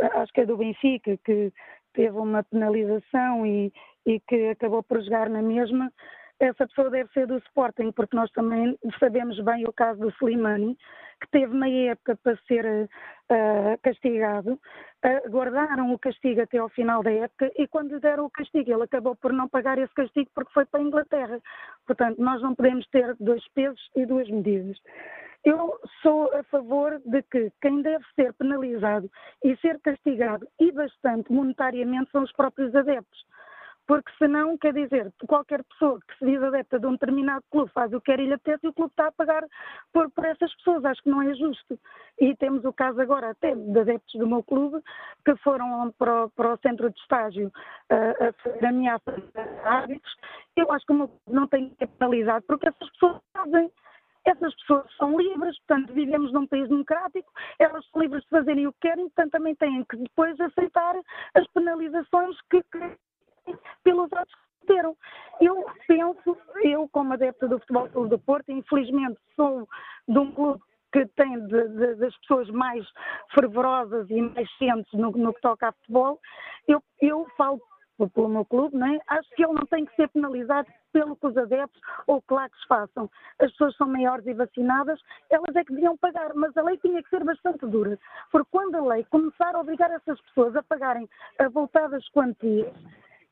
acho que é do Benfica, que teve uma penalização e, e que acabou por jogar na mesma, essa pessoa deve ser do Sporting, porque nós também sabemos bem o caso do Slimani, que teve meia época para ser uh, castigado, uh, guardaram o castigo até ao final da época e quando lhe deram o castigo, ele acabou por não pagar esse castigo porque foi para a Inglaterra. Portanto, nós não podemos ter dois pesos e duas medidas. Eu sou a favor de que quem deve ser penalizado e ser castigado e bastante monetariamente são os próprios adeptos porque senão, quer dizer, qualquer pessoa que se diz adepta de um determinado clube faz o que quer e lhe apetece e o clube está a pagar por, por essas pessoas. Acho que não é justo. E temos o caso agora até de adeptos do meu clube que foram para o, para o centro de estágio uh, a fazer ameaças a árbitros. Eu acho que o meu clube não tem que ser penalizado porque essas pessoas fazem. Essas pessoas são livres, portanto, vivemos num país democrático, elas são livres de fazerem o que querem, portanto, também têm que depois aceitar as penalizações que, que pelos atos que cometeram. Eu penso, eu como adepta do Futebol Clube do Porto, infelizmente sou de um clube que tem de, de, das pessoas mais fervorosas e mais cientes no, no, que toca a futebol, eu, eu falo pelo meu clube, não é? acho que ele não tem que ser penalizado pelo que os adeptos ou claques façam. As pessoas são maiores e vacinadas, elas é que deviam pagar, mas a lei tinha que ser bastante dura, porque quando a lei começar a obrigar essas pessoas a pagarem avultadas quantias,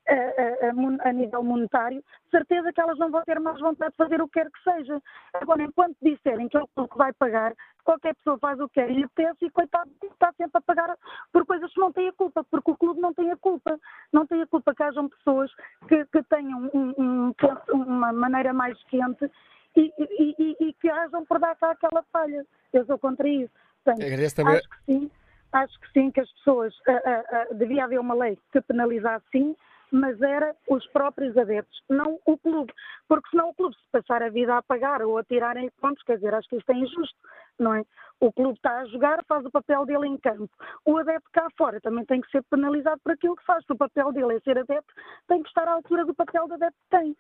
a, a, a, nível monetário, certeza que elas não vão ter mais vontade de fazer o que quer que seja. Agora, enquanto disserem que é o clube que vai pagar, qualquer pessoa faz o que quer e lhe pensa e coitado está sempre a pagar por coisas que não têm a culpa, porque o clube não tem a culpa. Não tem a culpa que hajam pessoas que, que tenham um, um, uma maneira mais quente e, e, e, e, que hajam por dar cá aquela falha. Eu sou contra isso. Portanto, acho que sim, acho que sim que as pessoas, uh, uh, uh, devia haver uma lei que penalizasse sim, mas era os próprios adeptos, não o clube. Porque senão o clube se passar a vida a pagar ou a tirarem pontos, quer dizer, acho que isto é injusto, não é? O clube está a jogar, faz o papel dele em campo. O adepto cá fora também tem que ser penalizado por aquilo que faz. Se o papel dele é ser adepto, tem que estar à altura do papel do adepto que tem.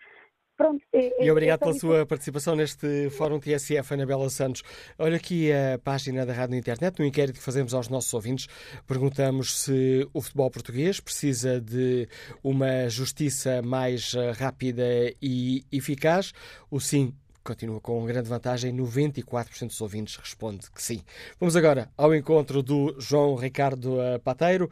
Pronto, é, e obrigado é pela sua participação neste Fórum TSF, Anabela Santos. Olha aqui a página da Rádio na Internet, no inquérito que fazemos aos nossos ouvintes, perguntamos se o futebol português precisa de uma justiça mais eh, rápida e eficaz. O sim continua com grande vantagem, 94% dos ouvintes responde que sim. Vamos agora ao encontro do João Ricardo eh, Pateiro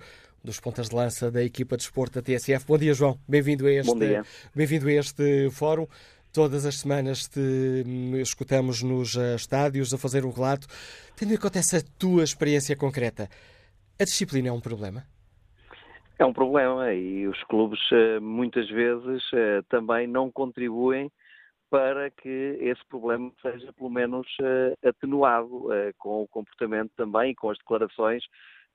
dos pontas de lança da equipa de esporte da TSF. Bom dia, João. Bem-vindo a este, bem-vindo a este fórum. Todas as semanas te hum, escutamos nos eh, estádios a fazer um relato. Tendo em conta essa tua experiência concreta, a disciplina é um problema? É um problema e os clubes eh, muitas vezes eh, também não contribuem para que esse problema seja pelo menos atenuado com o comportamento também e com as declarações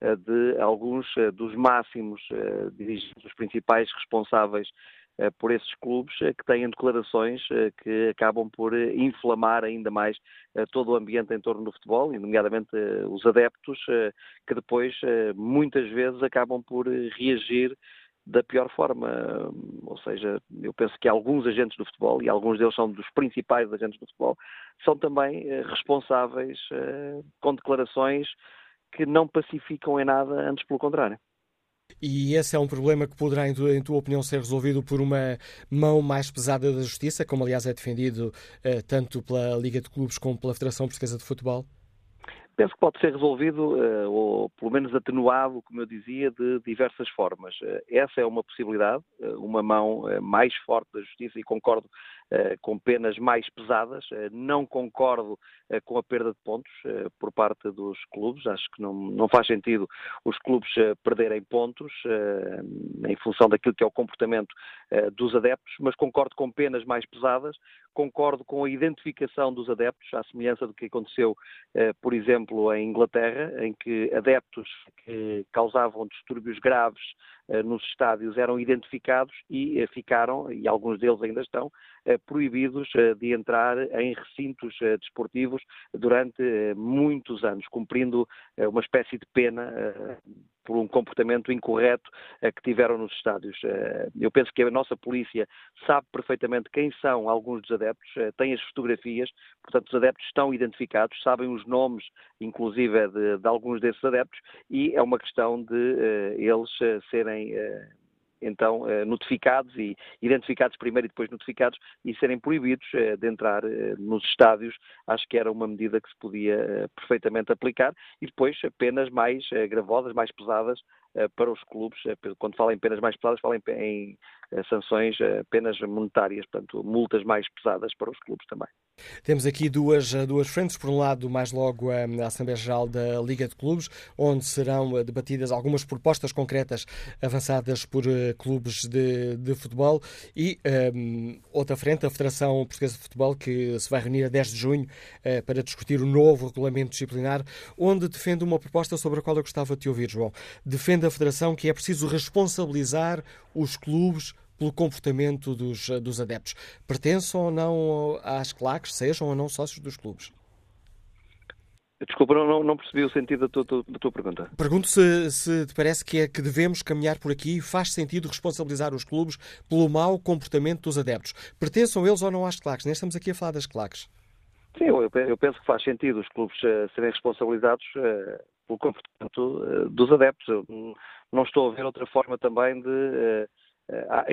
de alguns eh, dos máximos eh, dirigentes, os principais responsáveis por esses clubes que têm declarações que acabam por inflamar ainda mais todo o ambiente em torno do futebol, e nomeadamente os adeptos, que depois muitas vezes acabam por reagir da pior forma. Ou seja, eu penso que alguns agentes do futebol, e alguns deles são dos principais agentes do futebol, são também responsáveis com declarações que não pacificam em nada, antes pelo contrário. E esse é um problema que poderá, em tua, em tua, opinião, ser resolvido por uma mão mais pesada da justiça, como aliás é defendido eh, tanto pela Liga de Clubes como pela Federação Portuguesa de Futebol? Penso que pode ser resolvido, eh, ou pelo menos atenuado, como eu dizia, de diversas formas. Eh, essa é uma possibilidade, uma mão mais forte da justiça, e concordo com penas mais pesadas. Não concordo com a perda de pontos por parte dos clubes. Acho que não, não faz sentido os clubes perderem pontos em função daquilo que é o comportamento dos adeptos, mas concordo com penas mais pesadas, concordo com a identificação dos adeptos, à semelhança do que aconteceu, por exemplo, em Inglaterra, em que adeptos que causavam distúrbios graves eh, nos estádios eram identificados e eh, ficaram, e alguns deles ainda estão, eh, proibidos de entrar em recintos desportivos durante muitos anos, cumprindo uma espécie de pena por um comportamento incorreto que tiveram nos estádios. Eu penso que a nossa polícia sabe perfeitamente quem são alguns dos adeptos, tem as fotografias, portanto os adeptos estão identificados, sabem os nomes, inclusive, de, de alguns desses adeptos, e é uma questão de eles serem então notificados e identificados primeiro e depois notificados e serem proibidos de entrar nos estádios, acho que era uma medida que se podia perfeitamente aplicar e depois penas mais gravosas, mais pesadas para os clubes. Quando falo em penas mais pesadas, falo em, sanções, penas monetárias, portanto, multas mais pesadas para os clubes também. Temos aqui duas, duas frentes. Por um lado, mais logo a Assembleia Geral da Liga de Clubes, onde serão debatidas algumas propostas concretas avançadas por uh, clubes de, de, futebol e um, outra frente, a Federação Portuguesa de Futebol, que se vai reunir a 10 de junho uh, para discutir o novo regulamento disciplinar, onde defende uma proposta sobre a qual eu gostava de te ouvir, João. Defende a Federação que é preciso responsabilizar os clubes pelo comportamento dos, dos adeptos. Pertençam ou não às claques, sejam ou não sócios dos clubes? Desculpa, não, não, percebi o sentido da tua, da tua pergunta. Pergunto se, se, te parece que é que devemos caminhar por aqui faz sentido responsabilizar os clubes pelo mau comportamento dos adeptos. Pertençam eles ou não às claques? Nem estamos aqui a falar das claques. Sim, eu, eu penso que faz sentido os clubes uh, serem responsabilizados uh, pelo comportamento uh, dos adeptos. Eu não estou a ver outra forma também de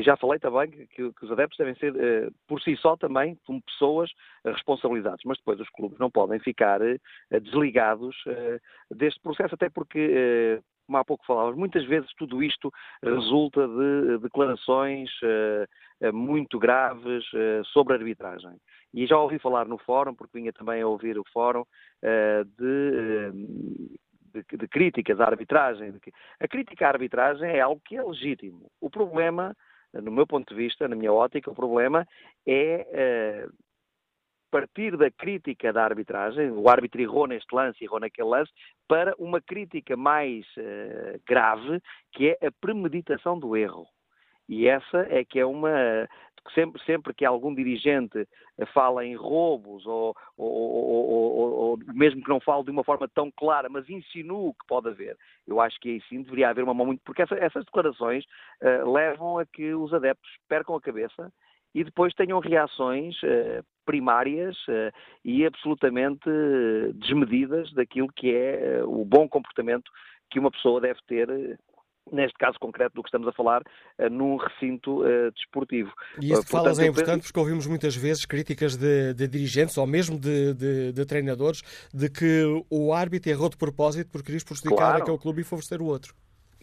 já falei também que, que, os adeptos devem ser, uh, por si só também, como pessoas uh, responsabilizadas, mas depois os clubes não podem ficar desligados deste processo, até porque, como há pouco falávamos, muitas vezes tudo isto resulta de declarações muito graves sobre a arbitragem. E já ouvi falar no fórum, porque vinha também a ouvir o fórum, de de, de críticas à arbitragem. Que... A crítica à arbitragem é algo que é legítimo. O problema, no meu ponto de vista, na minha ótica, o problema é uh, partir da crítica da arbitragem, o árbitro errou neste lance, errou naquele lance, para uma crítica mais uh, grave, que é a premeditação do erro. E essa é que é uma. Sempre, sempre que algum dirigente fala em roubos, ou, ou, ou, ou, mesmo que não fale de uma forma tão clara, mas insinua que pode haver, eu acho que aí sim deveria haver uma mão muito. Porque essa, essas declarações uh, levam a que os adeptos percam a cabeça e depois tenham reações uh, primárias uh, e absolutamente desmedidas daquilo que é o bom comportamento que uma pessoa deve ter neste caso concreto do que estamos a falar, uh, num recinto uh, desportivo. E isso que uh, falas é importante porque ouvimos muitas vezes críticas de, de dirigentes ou mesmo de, de, de, treinadores de que o árbitro errou de propósito porque quis prejudicar claro. aquele clube e favorecer o outro.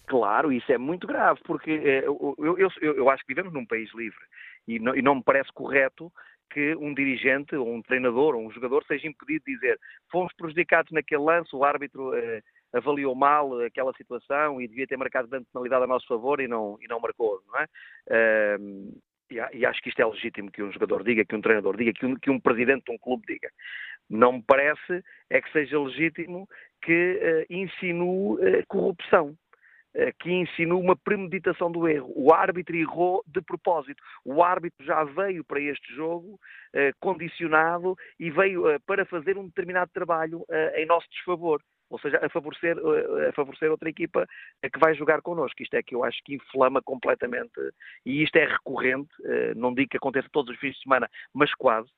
Claro, isso é muito grave, porque eu, eu, eu, eu acho que vivemos num país livre e não, e não me parece correto que um dirigente, ou um treinador, ou um jogador seja impedido de dizer fomos prejudicados naquele lance, o árbitro eh, avaliou mal aquela situação e devia ter marcado grande penalidade a nosso favor e não, e não marcou, não é? E, e, acho que isto é legítimo que um jogador diga, que um treinador diga, que um, que um presidente de um clube diga. Não me parece é que seja legítimo que uh, insinue uh, corrupção que insinua uma premeditação do erro. O árbitro errou de propósito. O árbitro já veio para este jogo condicionado e veio para fazer um determinado trabalho em nosso desfavor ou seja, a favorecer, a favorecer outra equipa que vai jogar connosco. Isto é que eu acho que inflama completamente, e isto é recorrente, eh, não digo que aconteça todos os fins de semana, mas quase,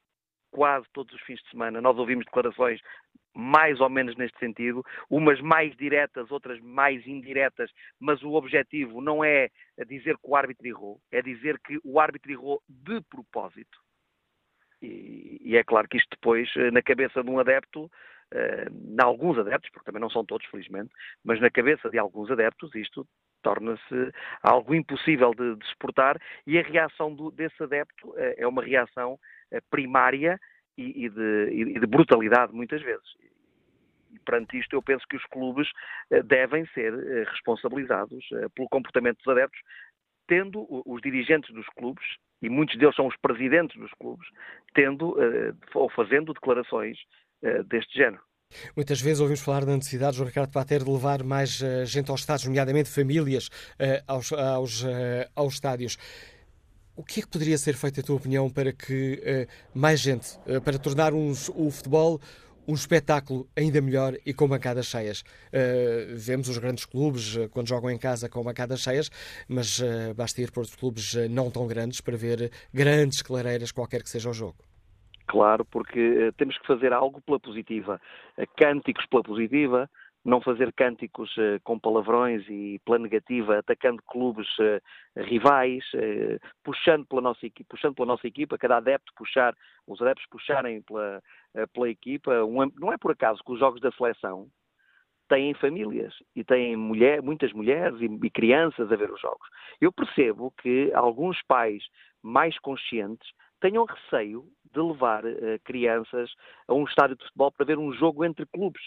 quase todos os fins de semana. Nós ouvimos declarações mais ou menos neste sentido, umas mais diretas, outras mais indiretas, mas o objetivo não é dizer que o árbitro errou, é dizer que o árbitro errou de propósito. E, e é claro que isto depois, eh, na cabeça de um adepto, uh, alguns adeptos, porque também não são todos, felizmente, mas na cabeça de alguns adeptos isto torna-se algo impossível de, de suportar e a reação do, desse adepto é uma reação primária e, e, de, e de brutalidade muitas vezes. Perante isto, eu penso que os clubes devem ser responsabilizados pelo comportamento dos adeptos, tendo os dirigentes dos clubes, e muitos deles são os presidentes dos clubes, tendo ou fazendo declarações deste género. Muitas vezes ouvimos falar da necessidade, João Ricardo Pater, de levar mais uh, gente aos estádios, nomeadamente famílias, uh, aos, aos, aos estádios. O que é que poderia ser feito, a tua opinião, para que mais gente, para tornar uns, o futebol um espetáculo ainda melhor e com bancadas cheias. Vemos os grandes clubes quando jogam em casa com bancadas cheias, mas basta ir para os clubes não tão grandes para ver grandes clareiras, qualquer que seja o jogo. Claro, porque uh, temos que fazer algo pela positiva. Uh, cânticos pela positiva, não fazer cânticos uh, com palavrões e pela negativa, atacando clubes rivais, puxando pela nossa equipa, puxando pela nossa equipa, cada adepto puxar, os adeptos puxarem pela, pela equipa. Um, não é por acaso que os jogos da seleção têm famílias e têm mulher, muitas mulheres e, e crianças a ver os jogos. Eu percebo que alguns pais mais conscientes tenham receio de levar uh, crianças a um estádio de futebol para ver um jogo entre clubes,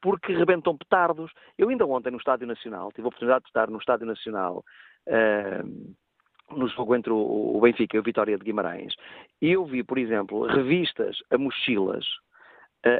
porque rebentam petardos. Eu ainda ontem no Estádio Nacional, tive a oportunidade de estar no Estádio Nacional, uh, no jogo entre o, o Benfica e o Vitória de Guimarães, e eu vi, por exemplo, revistas a mochilas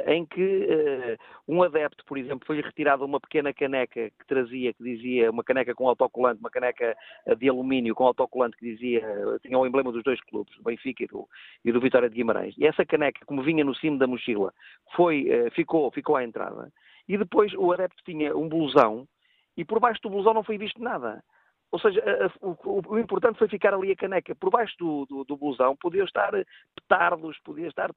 em que uh, um adepto, por exemplo, foi-lhe retirada uma pequena caneca que trazia, que dizia, uma caneca com autocolante, uma caneca uh, de alumínio com autocolante que dizia, tinha o emblema dos dois clubes, do Benfica e do, e do Vitória de Guimarães. E essa caneca, como vinha no cimo da mochila, foi, ficou, ficou à entrada. E depois o adepto tinha um blusão e por baixo do blusão não foi visto nada. Ou seja, o, importante foi ficar ali a caneca. Por baixo do, do, do blusão podiam estar petardos, podia estar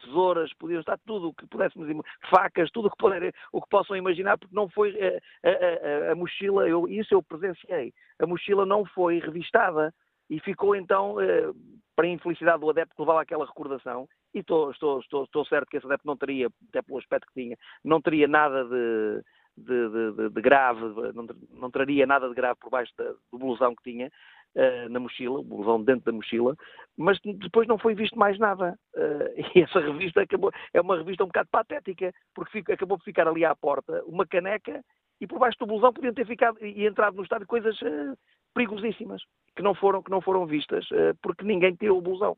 tesouras, podiam estar tudo o que pudéssemos, facas, tudo o que, poder, o que possam imaginar, porque não foi a, a, a, a mochila, eu, isso eu presenciei, a mochila não foi revistada e ficou então, eh, para a infelicidade do adepto que levava aquela recordação, e estou, estou, estou, estou certo que esse adepto não teria, até pelo aspecto que tinha, não teria nada de, de, de, de grave, não, não, traria nada de grave por baixo da, do blusão que tinha, uh, na mochila, o bolsão dentro da mochila, mas depois não foi visto mais nada. Uh, e essa revista acabou, é uma revista um bocado patética, porque fica, acabou por ficar ali à porta uma caneca e por baixo do blusão podiam ter ficado e entrado no estádio coisas uh, perigosíssimas que não foram, que não foram vistas porque ninguém tirou o blusão.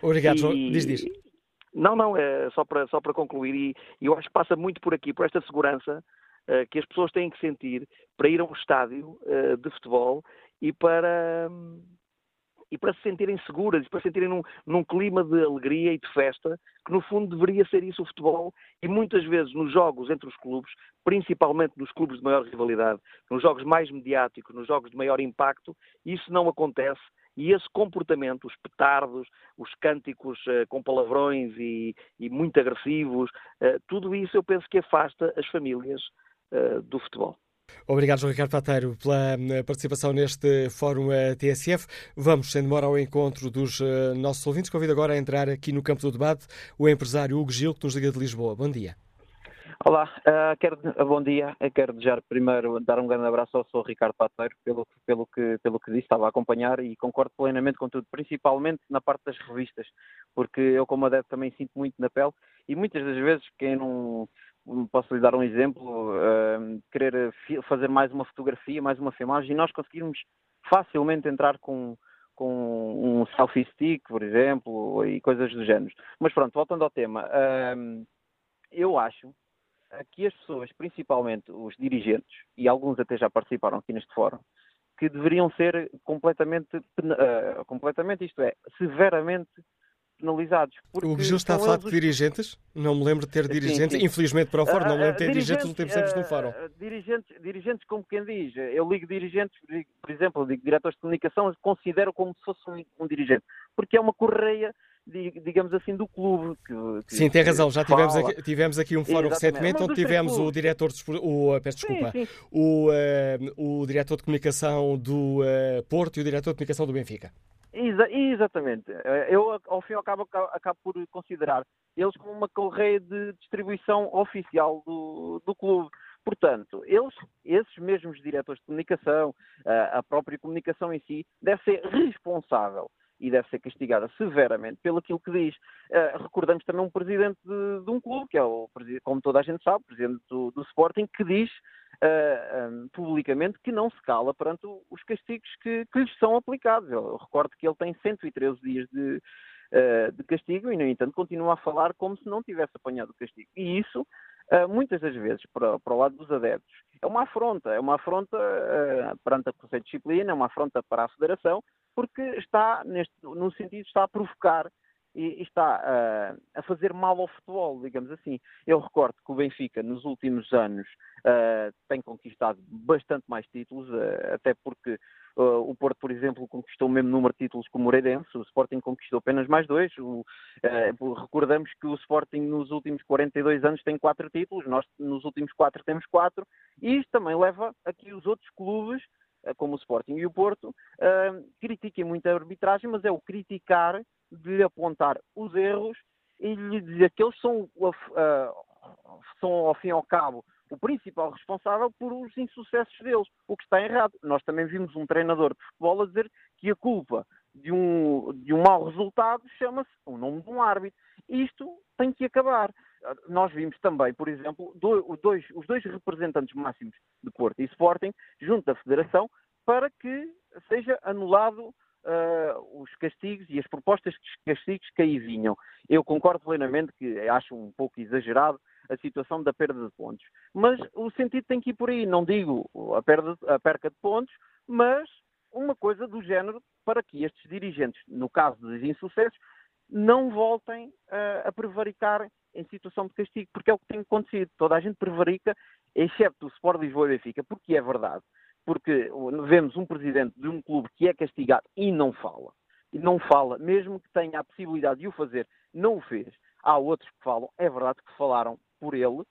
Obrigado, João. Diz, diz. Não, não, é só para, só para concluir, e, eu acho que passa muito por aqui, por esta segurança que as pessoas têm que sentir para ir a um estádio uh, de futebol e para, e para se sentirem seguras, e para se sentirem num, num, clima de alegria e de festa, que no fundo deveria ser isso o futebol, e muitas vezes nos jogos entre os clubes, principalmente nos clubes de maior rivalidade, nos jogos mais mediáticos, nos jogos de maior impacto, isso não acontece. E esse comportamento, os petardos, os cânticos uh, com palavrões e, e muito agressivos, uh, tudo isso eu penso que afasta as famílias do futebol. Obrigado, João Ricardo Pateiro, pela eh, participação neste Fórum eh, TSF. Vamos, sem demora, ao encontro dos eh, nossos ouvintes. Convido agora a entrar aqui no campo do debate o empresário Hugo Gil, que nos liga de Lisboa. Bom dia. Olá, uh, quero, bom dia. Eu quero desejar primeiro dar um grande abraço ao Sr. Ricardo Pateiro pelo, pelo, que, pelo que disse, estava a acompanhar e concordo plenamente com tudo, principalmente na parte das revistas, porque eu, como adepto, também sinto muito na pele e muitas das vezes quem não, posso lhe dar um exemplo, uh, querer fazer mais uma fotografia, mais uma filmagem, e nós conseguirmos facilmente entrar com, com um selfie stick, por exemplo, e coisas do género. Mas pronto, voltando ao tema, uh, eu acho que as pessoas, principalmente os dirigentes, e alguns até já participaram aqui neste fórum, que deveriam ser completamente, uh, completamente isto é, severamente penalizados. O Gil está a falar de dirigentes? Não me lembro de ter dirigentes, sim, sim. infelizmente para o fórum, não me lembro de ter uh, dirigentes nos últimos tempos no fórum. Uh, dirigentes, dirigentes, como quem diz, eu ligo dirigentes, por exemplo, digo diretores de comunicação, considero como se fosse um, um dirigente, porque é uma correia digamos assim, do clube. Que, que Sim, tem razão. Já tivemos aqui, tivemos aqui um fórum Exatamente. recentemente onde tivemos o diretor de, o, peço desculpa, sim, sim. O, uh, o diretor de comunicação do uh, Porto e o diretor de comunicação do Benfica. Exa exatamente. Eh, eu, ao fim acabo por considerar eles como uma correia de distribuição oficial do, do clube. Portanto, eles, esses mesmos diretores de comunicação, a própria comunicação em si, deve ser responsável e deve ser castigada severamente pelo aquilo que diz. Uh, recordamos também um presidente de, de, um clube, que é o como toda a gente sabe, o presidente do, do Sporting, que diz uh, eh, um, publicamente que não se cala perante os castigos que, que lhes são aplicados. Eu recordo que ele tem 113 dias de, uh, de castigo e, no entanto, continua a falar como se não tivesse apanhado o castigo. E isso, muitas das vezes, para, para o lado dos adeptos, é uma afronta, é uma afronta perante a Conselho de Disciplina, é uma afronta para a Federação, porque está, neste, no sentido, está a provocar e, está uh, a fazer mal ao futebol, digamos assim. Eu recordo que o Benfica, nos últimos anos, uh, tem conquistado bastante mais títulos, uh, até porque o Porto, por exemplo, conquistou o mesmo número de títulos que o Moreirense, o Sporting conquistou apenas mais dois. O, recordamos que o Sporting, nos últimos 42 anos, tem quatro títulos, nós, nos últimos quatro, temos quatro, e isto também leva a que os outros clubes como o Sporting e o Porto, uh, critiquem muito a arbitragem, mas é o criticar de lhe apontar os erros e lhe dizer que eles são, uh, são, ao fim e ao cabo, o principal responsável por os insucessos deles, o que está errado. Nós também vimos um treinador de futebol a dizer que a culpa de um, de um mau resultado chama-se o nome de um árbitro. Isto tem que acabar. Nós vimos também, por exemplo, dois, os dois representantes máximos de Porto e Sporting junto da Federação para que seja anulado uh, os castigos e as propostas de castigos que aí vinham. Eu concordo plenamente que acho um pouco exagerado a situação da perda de pontos. Mas o sentido tem que ir por aí. Não digo a, perda, a perca de pontos, mas uma coisa do género para que estes dirigentes, no caso dos insucessos, não voltem uh, a prevaricar em situação de castigo, porque é o que tem acontecido. Toda a gente prevarica, exceto o Sport Lisboa e Benfica, porque é verdade porque vemos um presidente de um clube que é castigado e não fala. E não fala, mesmo que tenha a possibilidade de o fazer, não o fez. Há outros que falam, é verdade que falaram por ele, uh,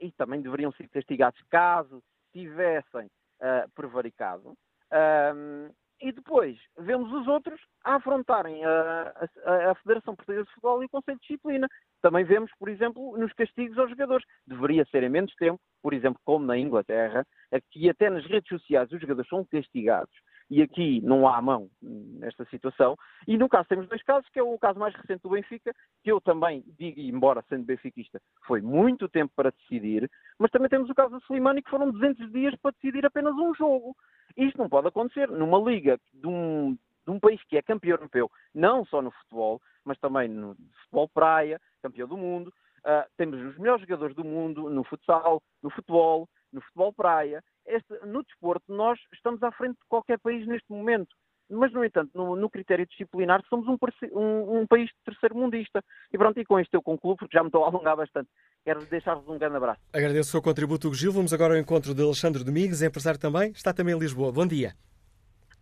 e também deveriam ser castigados caso tivessem uh, prevaricado. Uh, e depois vemos os outros a afrontarem a, a, a, Federação Portuguesa de Futebol e o Conselho de Disciplina. Também vemos, por exemplo, nos castigos aos jogadores. Deveria ser em menos tempo, por exemplo, como na Inglaterra, aqui até nas redes sociais os jogadores são castigados e aqui não há mão nesta situação. E no caso temos dois casos, que é o caso mais recente do Benfica, que eu também digo, embora sendo benfiquista, foi muito tempo para decidir, mas também temos o caso do Slimani, que foram 200 dias para decidir apenas um jogo. Isto não pode acontecer numa liga de um, de um país que é campeão europeu, não só no futebol, mas também no futebol praia, campeão do mundo. Uh, temos os melhores jogadores do mundo no futsal, no futebol, no futebol praia. Este, no desporto, nós estamos à frente de qualquer país neste momento. Mas, no entanto, no, no critério disciplinar, somos um, um, um, país terceiro mundista. E pronto, e com isto eu concluo, porque já me estou a alongar bastante. Quero deixar-vos um grande abraço. Agradeço o seu contributo, Gil. Vamos agora ao encontro de Alexandre Domingues, empresário também. Está também em Lisboa. Bom dia.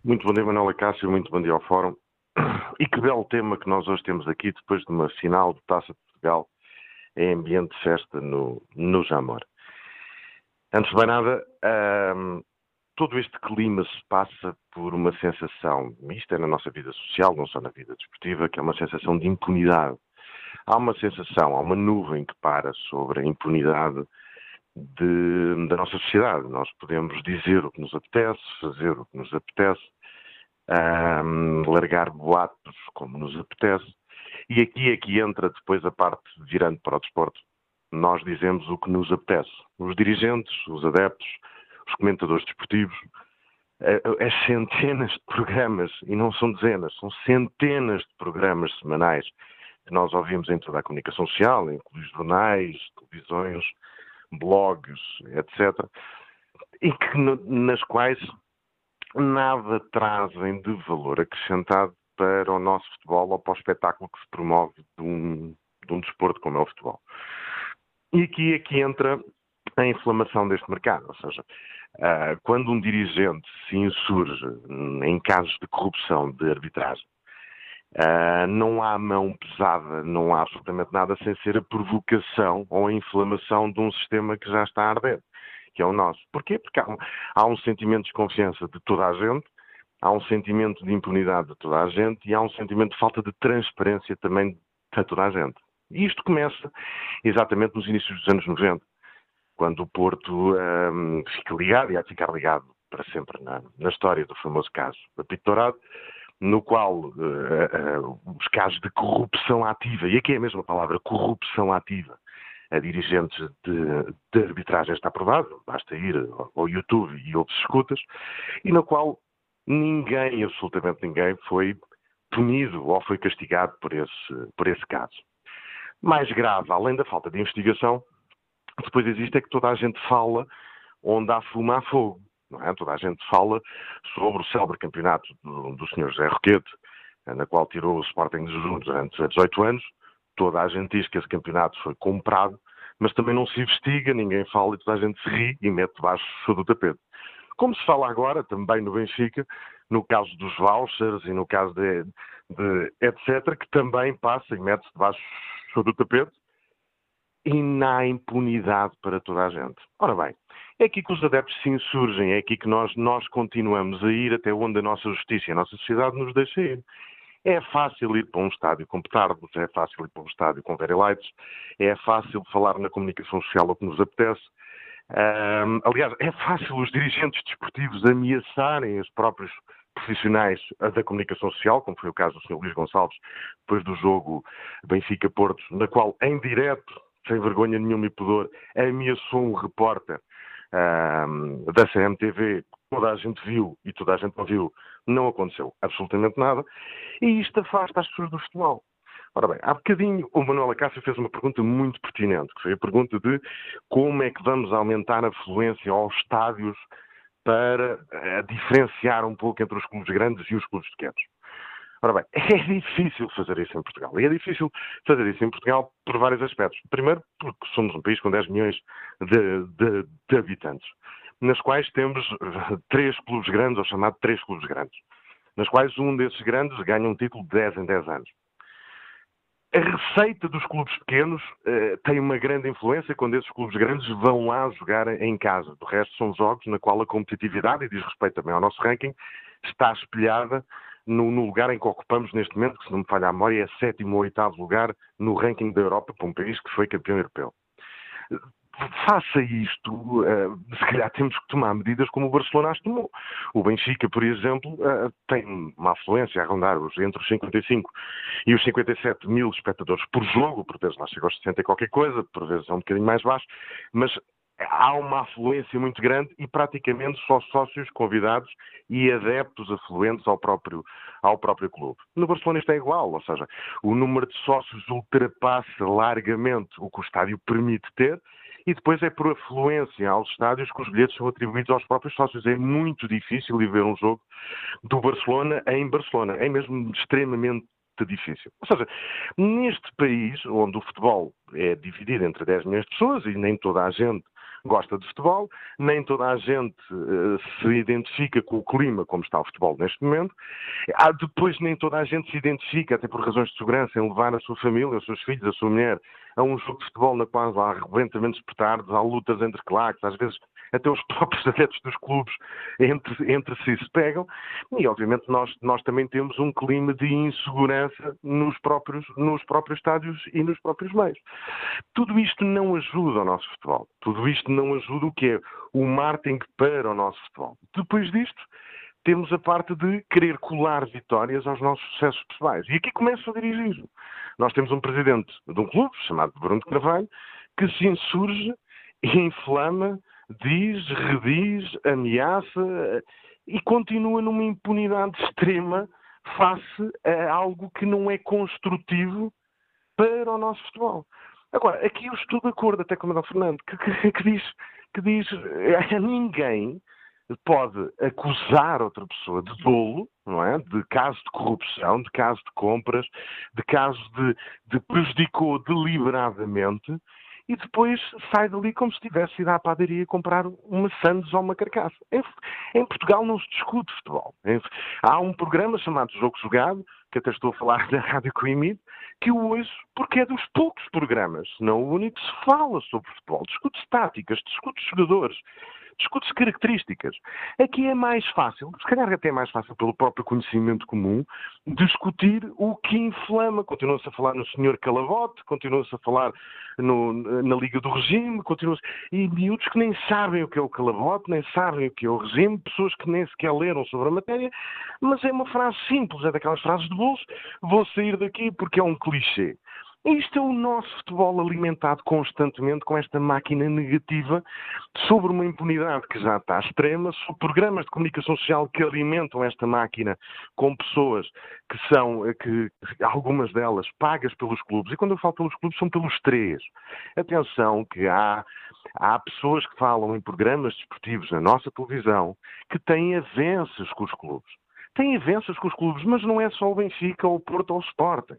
Muito bom dia, Manuela Cássio. Muito bom dia ao Fórum. E que belo tema que nós hoje temos aqui, depois de uma final de Taça de Portugal, em ambiente de festa no, no Jamor. Antes de mais nada, um, todo este clima se passa por uma sensação, isto é na nossa vida social, não só na vida desportiva, que é uma sensação de impunidade. Há uma sensação, há uma nuvem que para sobre a impunidade de, da nossa sociedade. Nós podemos dizer o que nos apetece, fazer o que nos apetece, um, largar boatos como nos apetece. E aqui é que entra depois a parte virando para o desporto, nós dizemos o que nos apetece. Os dirigentes, os adeptos, os comentadores desportivos, é, é centenas de programas, e não são dezenas, são centenas de programas semanais que nós ouvimos em toda a comunicação social, em jornais, televisões, blogs, etc., e que, nas quais nada trazem de valor acrescentado para o nosso futebol ou para o espetáculo que se promove de um, de um desporto como é o futebol. E aqui é que entra a inflamação deste mercado, ou seja, ah, quando um dirigente se insurge em casos de corrupção de arbitragem, ah, não há mão pesada, não há absolutamente nada sem ser a provocação ou a inflamação de um sistema que já está a arder, que é o nosso. Porquê? Porque há um, há um sentimento de desconfiança de toda a gente, há um sentimento de impunidade de toda a gente e há um sentimento de falta de transparência também de toda a gente. E isto começa exatamente nos inícios dos anos 90, quando o Porto um, fica ligado, e há de ficar ligado para sempre na, na história do famoso caso da Pito Dourado, no qual uh, uh, os casos de corrupção ativa, e aqui é a mesma palavra, corrupção ativa, a dirigentes de, de arbitragem está aprovado, basta ir ao YouTube e outros escutas, e na qual ninguém, absolutamente ninguém, foi punido ou foi castigado por esse, por esse caso. Mais grave, além da falta de investigação, depois existe é que toda a gente fala onde há fuma, há fogo. Não é? Toda a gente fala sobre o célebre campeonato do, do Sr. José Roquete, na qual tirou o Sporting de Jejum durante 18 anos. Toda a gente diz que esse campeonato foi comprado, mas também não se investiga, ninguém fala e toda a gente se ri e mete debaixo do tapete. Como se fala agora, também no Benfica, no caso dos vouchers e no caso de, de etc., que também passa e mete-se debaixo do tapete e na impunidade para toda a gente. Ora bem, é aqui que os adeptos se insurgem, é aqui que nós, nós continuamos a ir até onde a nossa justiça e a nossa sociedade nos deixa ir. É fácil ir para um estádio com petardos, é fácil ir para um estádio com very lights, é fácil falar na comunicação social o que nos apetece. Um, aliás, é fácil os dirigentes desportivos ameaçarem os próprios profissionais da comunicação social, como foi o caso do Sr. Luís Gonçalves, depois do jogo Benfica-Porto, na qual, em direto, sem vergonha nenhuma e pudor, ameaçou um repórter um, da CMTV, toda a gente viu e toda a gente não viu, não aconteceu absolutamente nada, e isto afasta as pessoas do futebol. Ora bem, há bocadinho o Manuel Acácio fez uma pergunta muito pertinente, que foi a pergunta de como é que vamos aumentar a fluência aos estádios para uh, diferenciar um pouco entre os clubes grandes e os clubes pequenos. Ora bem, é difícil fazer isso em Portugal. E é difícil fazer isso em Portugal por vários aspectos. Primeiro, porque somos um país com 10 milhões de, de, de habitantes, nas quais temos eh, três clubes grandes, ou chamado três clubes grandes, nas quais um desses grandes ganha um título de 10 em 10 anos. A receita dos clubes pequenos uh, tem uma grande influência quando esses clubes grandes vão lá jogar em casa. Do resto, são jogos na qual a competitividade, e diz respeito também ao nosso ranking, está espelhada no, no, lugar em que ocupamos neste momento, que se não me falha a memória, é sétimo ou oitavo lugar no ranking da Europa para um país que foi campeão europeu. Faça isto, uh, se calhar temos que tomar medidas como o Barcelona as tomou. O Benfica, por exemplo, uh, tem uma afluência a rondar os, entre os 55 e os 57 mil espectadores por jogo, por vezes lá chega aos 60 e qualquer coisa, por vezes é um bocadinho mais baixo, mas há uma afluência muito grande e praticamente só sócios convidados e adeptos afluentes ao próprio, ao próprio clube. No Barcelona isto é igual, ou seja, o número de sócios ultrapassa largamente o que o estádio permite ter e depois é por afluência aos estádios que os bilhetes são atribuídos aos próprios sócios. É muito difícil ir ver um jogo do Barcelona em Barcelona. É mesmo extremamente difícil. Ou seja, neste país, onde o futebol é dividido entre 10 milhões de pessoas e nem toda a gente gosta de futebol, nem toda a gente uh, se identifica com o clima como está o futebol neste momento. Há, depois nem toda a gente se identifica, até por razões de segurança, em levar a sua família, os seus filhos, a sua mulher a um jogo de futebol na qual há arrebentamentos petardos, há lutas entre claques, às vezes até os próprios adeptos dos clubes entre, entre si se pegam, e obviamente nós, nós também temos um clima de insegurança nos próprios, nos próprios estádios e nos próprios meios. Tudo isto não ajuda ao nosso futebol, tudo isto não ajuda o que é o marketing para o nosso futebol. Depois disto, temos a parte de querer colar vitórias aos nossos sucessos pessoais. E aqui começa a dirigir. Nós temos um presidente de um clube, chamado Bruno Carvalho, que se insurge e inflama diz, rediz, ameaça e continua numa impunidade extrema face a algo que não é construtivo para o nosso futebol. Agora, aqui eu estou de acordo até com o Manuel Fernando, que, que, que, diz, que diz a ninguém pode acusar outra pessoa de dolo, não é? De caso de corrupção, de caso de compras, de caso de, de prejudicou deliberadamente e depois sai dali como se tivesse ido à padaria comprar uma sandes ou uma carcaça. Em, em Portugal não se discute futebol. Em, há um programa chamado Jogo Jogado, que até estou a falar da Rádio Coimide, que eu ouço porque é dos poucos programas, não o único que se fala sobre futebol. Discute-se táticas, discute jogadores, discute-se características. Aqui é mais fácil, se calhar até é mais fácil pelo próprio conhecimento comum, discutir o que inflama. Continua-se a falar no senhor Calavote, continua-se a falar no, na Liga do Regime, continua e miúdos que nem sabem o que é o Calavote, nem sabem o que é o regime, pessoas que nem sequer leram sobre a matéria, mas é uma frase simples, é daquelas frases de bolso, vou sair daqui porque é um clichê. Isto é o nosso futebol alimentado constantemente com esta máquina negativa sobre uma impunidade que já está extrema, sobre programas de comunicação social que alimentam esta máquina com pessoas que são, que, algumas delas, pagas pelos clubes. E quando eu falo pelos clubes, são pelos três. Atenção que há, há pessoas que falam em programas desportivos na nossa televisão que têm avanças com os clubes. Têm avanças com os clubes, mas não é só o Benfica, ou o Porto ou o Sporting.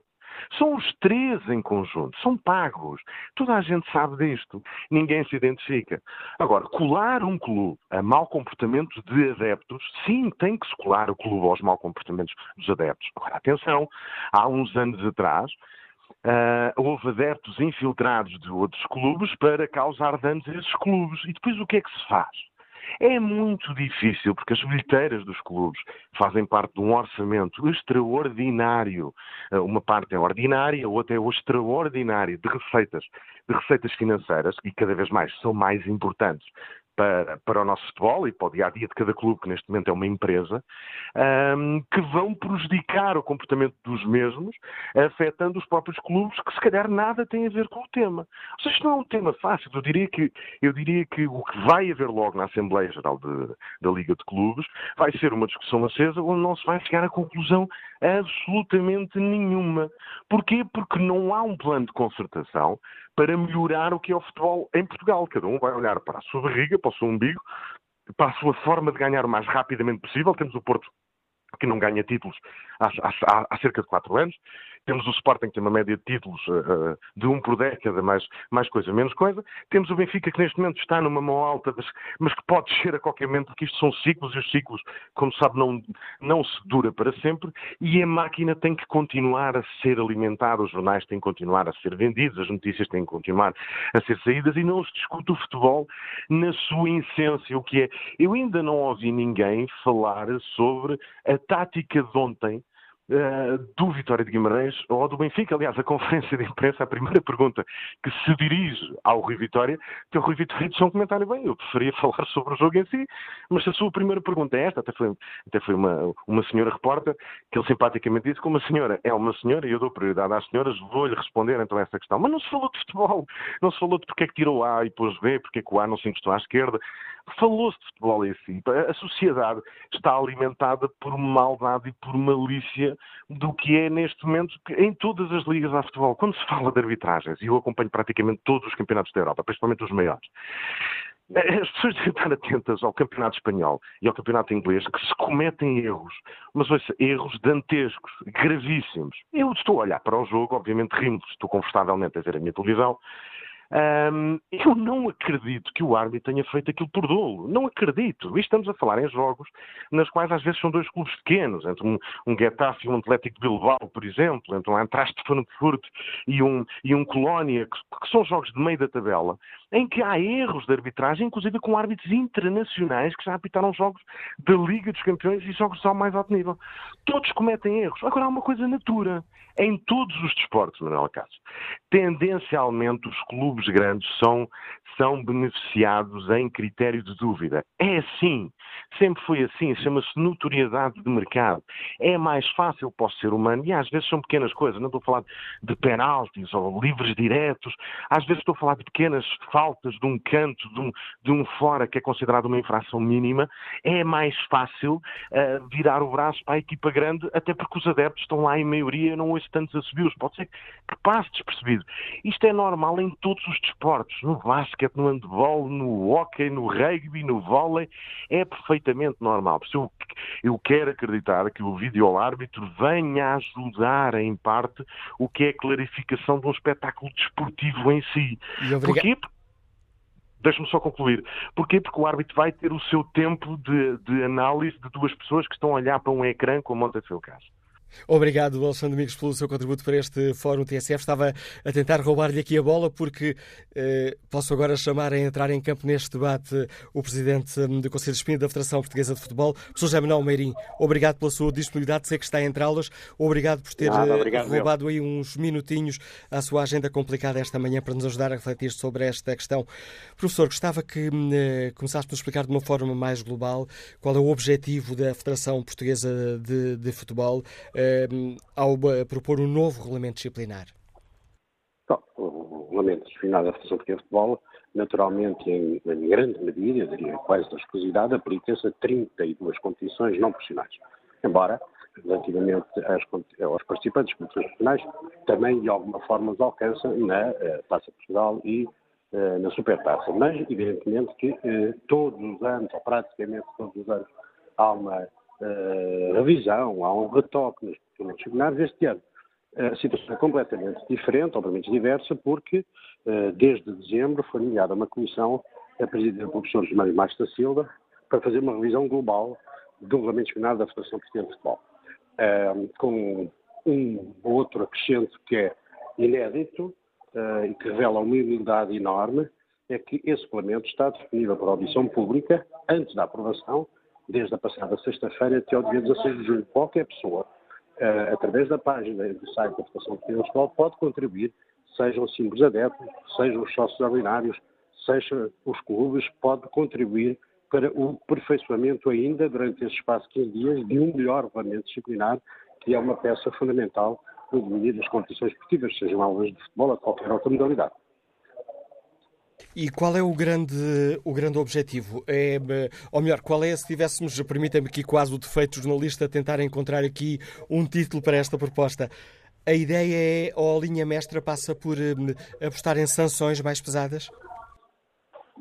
São os três em conjunto, são pagos. Toda a gente sabe disto. Ninguém se identifica. Agora, colar um clube a mau comportamento de adeptos, sim, tem que se colar o clube aos mau comportamentos dos adeptos. Agora, atenção, há uns anos atrás, Uh, houve adeptos infiltrados de outros clubes para causar danos a esses clubes. E depois o que é que se faz? É muito difícil, porque as bilheteiras dos clubes fazem parte de um orçamento extraordinário. Eh, uma parte é ordinária, outra é o extraordinário de receitas, de receitas financeiras, e cada vez mais são mais importantes para, para o nosso futebol e para o dia a dia de cada clube, que neste momento é uma empresa, um, que vão prejudicar o comportamento dos mesmos, afetando os próprios clubes, que se calhar nada tem a ver com o tema. Ou seja, isto não é um tema fácil. Eu diria que, eu diria que o que vai haver logo na Assembleia Geral de, da Liga de Clubes vai ser uma discussão acesa onde não se vai chegar a conclusão absolutamente nenhuma. Porquê? Porque não há um plano de concertação para melhorar o que é o futebol em Portugal. Cada um vai olhar para a sua barriga, para o seu umbigo, para a sua forma de ganhar o mais rapidamente possível. Temos o Porto que não ganha títulos há, há, há cerca de quatro anos. Temos o Sporting que tem uma média de títulos uh, de um por década, mais, mais coisa, menos coisa. Temos o Benfica que neste momento está numa mão alta, mas, mas, que pode descer a qualquer momento, porque isto são ciclos e os ciclos, como sabe, não, não se dura para sempre. E a máquina tem que continuar a ser alimentada, os jornais têm que continuar a ser vendidos, as notícias têm que continuar a ser saídas e não se discute o futebol na sua essência, o que é. Eu ainda não ouvi ninguém falar sobre a tática de ontem uh, do Vitória de Guimarães ou do Benfica. Aliás, a conferência de imprensa, a primeira pergunta que se dirige ao Rui Vitória, que o Rui Vitória diz um comentário bem, eu preferia falar sobre o jogo em si, mas se a sua primeira pergunta é esta, até foi, até foi uma, uma senhora repórter, que ele simpaticamente disse, como a senhora é uma senhora e eu dou prioridade às senhoras, vou-lhe responder então a essa questão. Mas não se falou de futebol, não se falou de porque é que tirou A e pôs B, porque é que o A não se encostou à esquerda, falou-se de futebol em si. A sociedade está alimentada por maldade e por malícia do que é neste momento em todas as ligas a futebol. Quando se fala de arbitragens, e eu acompanho praticamente todos os campeonatos da Europa, principalmente os maiores, as pessoas devem estar atentas ao campeonato espanhol e ao campeonato inglês que se cometem erros, mas ouça, erros dantescos, gravíssimos. Eu estou a olhar para o jogo, obviamente rimo, estou confortavelmente a ver a minha televisão, um, eu não acredito que o árbitro tenha feito aquilo por dolo. Não acredito. E estamos a falar em jogos nas quais às vezes são dois clubes pequenos, entre um, um Getafe e um Atlético de Bilbao, por exemplo, entre um Antraste Frankfurt e um, e um Colónia, que, que são jogos de meio da tabela, em que há erros de arbitragem, inclusive com árbitros internacionais que já apitaram jogos da Liga dos Campeões e jogos ao mais alto nível. Todos cometem erros. Agora há uma coisa natura. Em todos os desportos, Manuel Cássio, tendencialmente os clubes grandes são, são beneficiados em critério de dúvida. É assim. Sempre foi assim. Chama-se notoriedade de mercado. É mais fácil para o ser humano e às vezes são pequenas coisas. Não estou a falar de penaltis ou livres diretos. Às vezes estou a falar de pequenas faltas de um canto, de um, de um fora que é considerado uma infração mínima. É mais fácil uh, virar o braço para a equipa grande, até porque os adeptos estão lá em maioria. Não ouço tantos assobios, pode ser que passe despercebido. Isto é normal em todos os desportos, no basquete, no handball, no hockey, no rugby, no vôlei, é perfeitamente normal. Por isso eu, quero acreditar que o vídeo-árbitro venha a ajudar em parte o que é a clarificação de um espetáculo desportivo em si. Porquê? Deixe-me só concluir. Porquê? Porque o árbitro vai ter o seu tempo de, de, análise de duas pessoas que estão a olhar para um ecrã como ontem foi o caso. Obrigado, Alexandre Domingos, pelo seu contributo para este Fórum TSF. Estava a tentar roubar-lhe aqui a bola, porque eh, posso agora chamar a entrar em campo neste debate o Presidente hum, do Conselho de Espinho da Federação Portuguesa de Futebol, professor José Manuel Meirim. Obrigado pela sua disponibilidade, sei que está entre aulas. Obrigado por ter Nada, eh, obrigado, roubado aí uns minutinhos à sua agenda complicada esta manhã para nos ajudar a refletir sobre esta questão. Professor, gostava que hum, eh, começasse por explicar de uma forma mais global qual é o objetivo da Federação Portuguesa de, de Futebol Ehm, ao eh, propor um novo regulamento disciplinar? Bom, o regulamento disciplinar da Federação Portuguesa de Futebol, naturalmente, em, em, grande medida, eu diria quase na exclusividade, aplica-se a 32 competições não profissionais. Embora, relativamente às, aos participantes de competições profissionais, também de alguma forma os alcança na uh, Taça Portugal e uh, na Supertaça. Mas, evidentemente, que uh, todos os anos, ou praticamente todos os anos, há uma uh, revisão, há um retoque nos documentos disciplinares este ano. A situação é completamente diferente, obviamente diversa, porque uh, desde dezembro foi nomeada uma comissão a presidida pelo professor José Mário da Silva para fazer uma revisão global do regulamento disciplinar da Federação Portuguesa de Futebol. Com um outro acrescento que é inédito uh, e que revela uma humildade enorme, é que esse regulamento está disponível para audição pública antes da aprovação desde a passada sexta-feira até ao dia 16 de julho. Qualquer pessoa, uh, através da página do site da Federação Portuguesa de Futebol, pode contribuir, sejam simples adeptos, sejam os sócios ordinários, sejam os clubes, pode contribuir para o aperfeiçoamento ainda, durante esse espaço de 15 dias, de um melhor regulamento disciplinar, que é uma peça fundamental no domínio das competições esportivas, sejam aulas de futebol ou qualquer outra modalidade. E qual é o grande, o grande objetivo? É, ou melhor, qual é, se tivéssemos, permita-me aqui quase o defeito jornalista, tentar encontrar aqui um título para esta proposta. A ideia é, ou a linha mestra passa por um, apostar em sanções mais pesadas?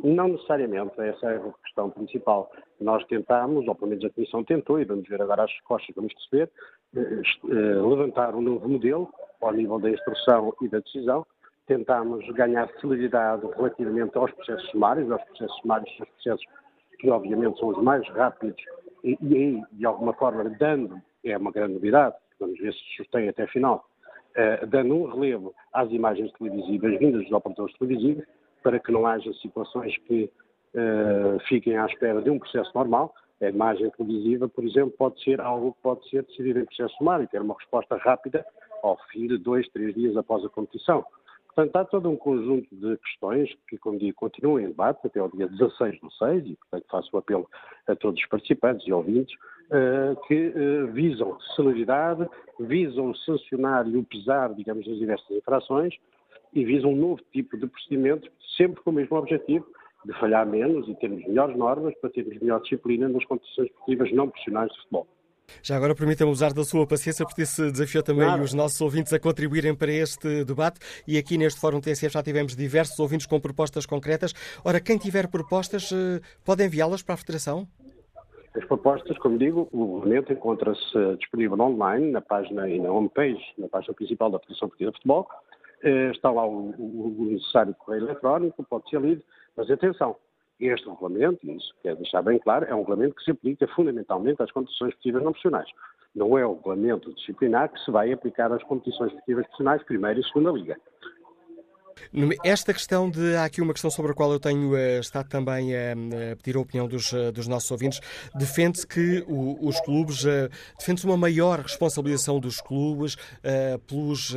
Não necessariamente, essa é a questão principal. Nós tentámos, ou pelo menos a Comissão tentou, e vamos ver agora as respostas, vamos perceber, eh, eh, levantar um novo modelo ao nível da instrução e da decisão, tentámos ganhar celeridade relativamente aos processos sumários. Os processos sumários os processos que, obviamente, são os mais rápidos e, aí, de alguma forma, dando, é uma grande novidade, vamos ver se sustém até final, uh, dando um relevo às imagens televisivas vindas dos operadores televisivos, para que não haja situações que uh, fiquem à espera de um processo normal. A imagem televisiva, por exemplo, pode ser algo que pode ser decidido em processo sumário ter uma resposta rápida ao fim de dois, três dias após a competição. Portanto, há todo um conjunto de questões que, como digo, continuam em debate até ao dia 16 do 6, e, portanto, faço o apelo a todos os participantes e ouvintes, uh, que uh, visam celeridade, visam sancionar e o pesar, digamos, das diversas infrações e visam um novo tipo de procedimento, sempre com o mesmo objetivo, de falhar menos e termos melhores normas para termos melhor disciplina nas competições esportivas não profissionais de futebol. Já agora permita-me usar da sua paciência, porque isso desafiou também claro. os nossos ouvintes a contribuírem para este debate. E aqui neste Fórum TSF já tivemos diversos ouvintes com propostas concretas. Ora, quem tiver propostas, eh, pode enviá-las para a Federação? As propostas, como digo, o regulamento encontra-se disponível online na página e na homepage, na página principal da Federação Portuguesa de Futebol. Eh, está lá o, o necessário correio eletrónico, pode ser lido, mas atenção, este regulamento, e isso quer deixar bem claro, é um regulamento que se aplica fundamentalmente às competições esportivas não profissionais. Não é o regulamento disciplinar que se vai aplicar às competições esportivas profissionais, primeira e segunda liga. Esta questão de. Há aqui uma questão sobre a qual eu tenho uh, estado também a, a, pedir a opinião dos, dos nossos ouvintes. Defende-se que os clubes. Defende-se uma maior responsabilização dos clubes pelos,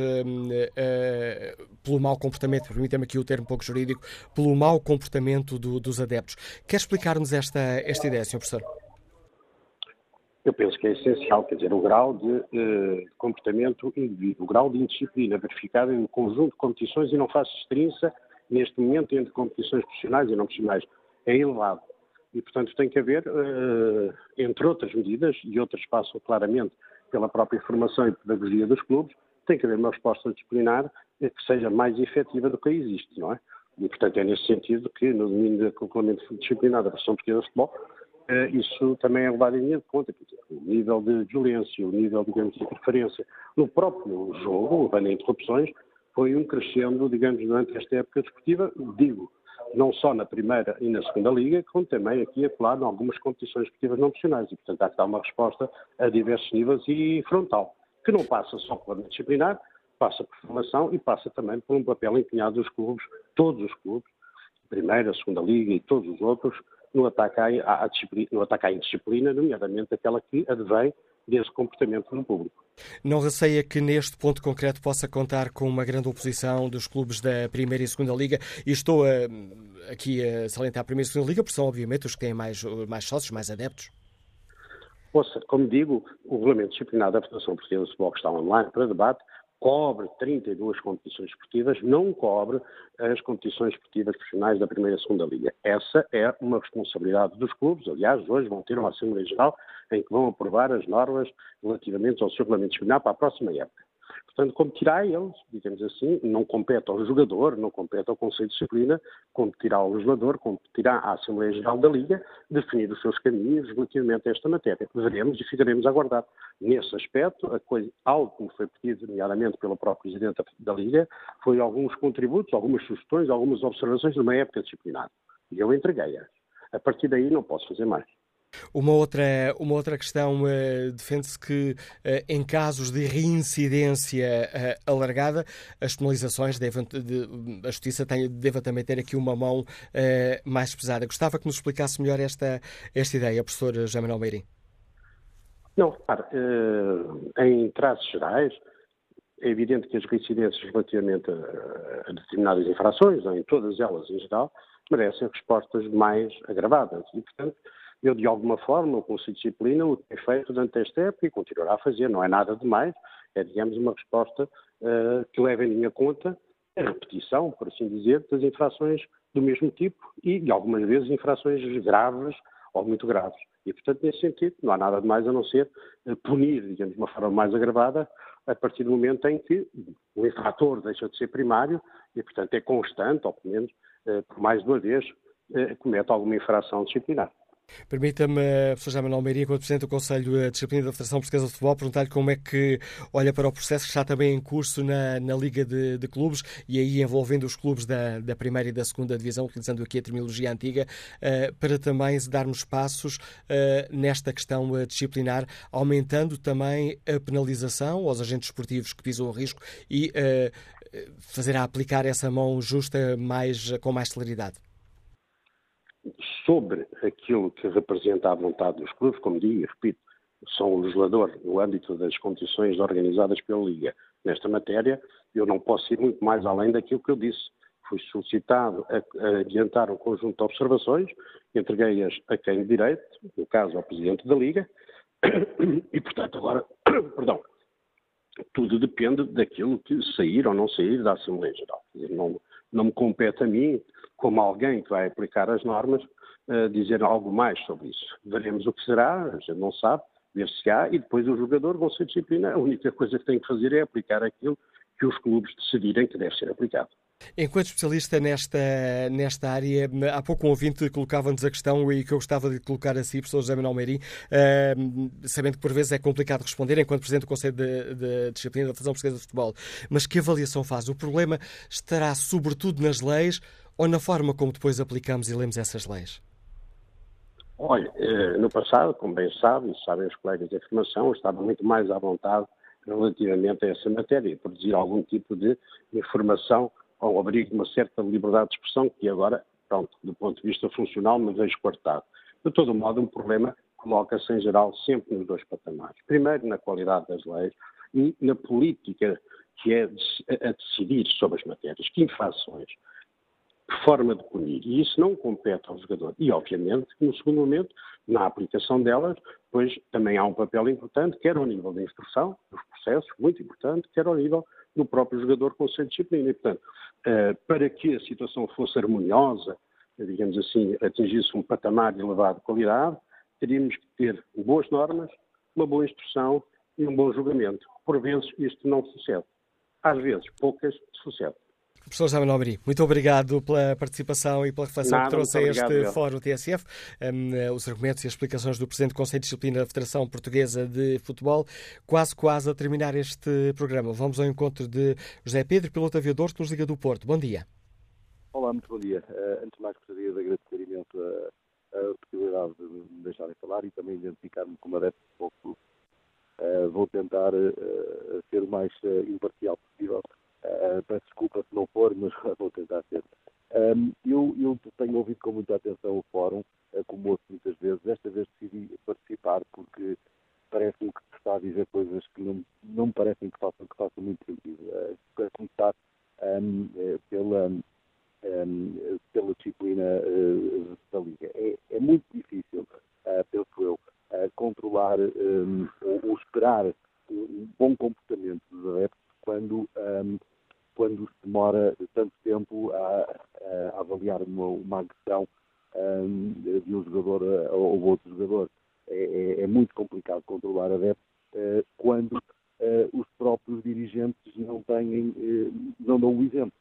pelo mau comportamento, permitam-me aqui o termo pouco jurídico, pelo mau comportamento do, dos adeptos. Quer explicar-nos esta, esta ideia, Sr. Professor? Eu penso que é essencial, quer dizer, o grau de eh, comportamento indivíduo, o grau de indisciplina verificado em um conjunto de competições e não faço distinção neste momento entre competições profissionais e não profissionais, é elevado. E, portanto, tem que haver, eh, entre outras medidas, e outras passam claramente pela própria informação e pedagogia dos clubes, tem que haver uma resposta disciplinar que seja mais efetiva do que existe, não é? E, portanto, é nesse sentido que, no domínio do regulamento disciplinar da Federação Portuguesa de Futebol, eh, isso também é levado em linha de conta. O nível de violência, o nível, digamos, de interferência no próprio jogo, levando a interrupções, foi um crescendo, digamos, durante esta época desportiva, digo, não só na primeira e na segunda liga, como também aqui e acolá em algumas competições esportivas não profissionais. E, portanto, há que dar uma resposta a diversos níveis e frontal, que não passa só pela disciplinar, passa por formação e passa também por um papel empenhado dos clubes, todos os clubes, primeira, segunda liga e todos os outros, no ataque à, à, no ataque à indisciplina, nomeadamente aquela que advém desse comportamento no público. Não receia que neste ponto concreto possa contar com uma grande oposição dos clubes da Primeira e Segunda Liga? E estou a, aqui a salientar a Primeira e Segunda Liga, porque são obviamente os que têm mais, mais sócios, mais adeptos. Ouça, como digo, o regulamento disciplinar da Federação Portuguesa de Futebol que está online para debate cobre 32 competições esportivas, não cobre as competições esportivas profissionais da Primeira e Segunda Liga. Essa é uma responsabilidade dos clubes. Aliás, hoje vão ter uma Assembleia Geral em que vão aprovar as normas relativamente ao seu regulamento disciplinar para a próxima época. Portanto, competirá a eles, digamos assim, não compete ao jogador, não compete ao Conselho de Disciplina, competirá ao legislador, competirá à Assembleia Geral da Liga, definir os seus caminhos relativamente a esta matéria. Veremos e ficaremos a aguardar. Nesse aspecto, coisa, algo que me foi pedido, nomeadamente pelo próprio Presidente da Liga, foi alguns contributos, algumas sugestões, algumas observações de uma época disciplinar. E eu entreguei-as. A partir daí não posso fazer mais. Uma outra, uma outra questão, uh, defende-se que uh, em casos de reincidência uh, alargada, as penalizações devem, de, a Justiça deve também ter aqui uma mão mais pesada. Gostava que nos explicasse melhor esta, esta ideia, professor José Manuel Meirim. Não, repare, em traços gerais, é evidente que as reincidências relativamente a, determinadas infrações, em todas elas em geral, merecem respostas mais agravadas. E, portanto, eu, de alguma forma, o Conselho de Disciplina o tem feito durante esta época e continuará a fazer. Não é nada demais, é, digamos, uma resposta uh, que leva em minha conta a repetição, por assim dizer, das infrações do mesmo tipo e, de algumas vezes, infrações graves ou muito graves. E, portanto, nesse sentido, não há nada de mais a não ser uh, punir, digamos, de uma forma mais agravada a partir do momento em que o infrator deixa de ser primário e, portanto, é constante, ou pelo menos, uh, por mais de uma vez, comete alguma infração disciplinar. Permita-me, professor José Manuel Meiria, como Presidente do Conselho de Disciplina da Federação Portuguesa de Futebol, perguntar-lhe como é que olha para o processo que está também em curso na, na Liga de, de, Clubes e aí envolvendo os clubes da, da primeira e da segunda divisão, utilizando aqui a terminologia antiga, uh, para também darmos passos uh, nesta questão uh, disciplinar, aumentando também a penalização aos agentes esportivos que pisam o risco e fazer a aplicar essa mão justa mais, com mais celeridade sobre aquilo que representa a vontade dos clubes, como digo e repito, são o legislador no âmbito das condições organizadas pela Liga nesta matéria, eu não posso ir muito mais além daquilo que eu disse. Fui solicitado a, adiantar um conjunto de observações, entreguei-as a quem de direito, no caso ao Presidente da Liga, e portanto agora, perdão, tudo depende daquilo que sair ou não sair da Assembleia Geral. Não, não me compete a mim, como alguém que vai aplicar as normas, uh, dizer algo mais sobre isso. Veremos o que será, a gente não sabe, ver-se-á, e depois o jogador vão ser disciplina. A única coisa que tem que fazer é aplicar aquilo que os clubes decidirem que deve ser aplicado. Enquanto especialista nesta, nesta área, há pouco um ouvinte colocava-nos a questão e que eu gostava de colocar a si, professor José Manuel Meirim, uh, sabendo que por vezes é complicado responder enquanto Presidente do Conselho de, de Disciplina da Federação Portuguesa de Futebol, mas que avaliação faz? O problema estará sobretudo nas leis ou na forma como depois aplicamos e lemos essas leis? Olha, eh, no passado, como bem sabe, e sabem os colegas de informação, estava muito mais à vontade relativamente a essa matéria, produzir algum tipo de informação ao abrigo de uma certa liberdade de expressão que agora, pronto, do ponto de vista funcional, me vejo cortado. De todo modo, um problema coloca-se em geral sempre nos dois patamares. Primeiro, na qualidade das leis e na política que é a decidir sobre as matérias. Que infrações? Forma de punir? E isso não compete ao jogador. E, obviamente, no segundo momento, na aplicação delas, pois também há um papel importante, quer ao nível da instrução, dos processos, muito importante, quer ao nível do próprio jogador com sua disciplina. E, portanto, eh, para que a situação fosse harmoniosa, digamos assim, atingisse um patamar elevado de qualidade, teríamos que ter boas normas, uma boa instrução e um bom julgamento. Por vezes isto não sucede. Às vezes, poucas sucede. Professor José Manuel muito obrigado pela participação e pela reflexão Nada, que trouxe a este obrigado, Fórum TSF. Um, eh, os argumentos e as explicações do Presidente do Conselho de Disciplina da Federação Portuguesa de Futebol. Quase, quase a terminar este programa. Vamos ao encontro de José Pedro, piloto aviador que nos liga do Porto. Bom dia. Olá, muito bom dia. Uh, antes de mais, gostaria de agradecer imenso a, a possibilidade de me deixarem falar e também identificar-me como adepto do pouco uh, vou tentar ser o mais imparcial possível. Peço desculpa se não for, mas vou tentar ser. Um, eu, eu, tenho ouvido com muita atenção o fórum, como outro muitas vezes. Desta vez decidi participar porque parece-me que se está a dizer coisas que não, não me parecem que façam, que façam muito sentido. Uh, começar um, pela, um, pela disciplina uh, da Liga. É, é muito difícil, uh, penso eu, uh, controlar um, ou, ou, esperar um bom comportamento dos adeptos quando, um, quando se demora tanto tempo a, a avaliar uma, uma agressão um, de um jogador ou outro jogador. É, é, é muito complicado controlar adeptos quando os próprios dirigentes não têm, não dão o exemplo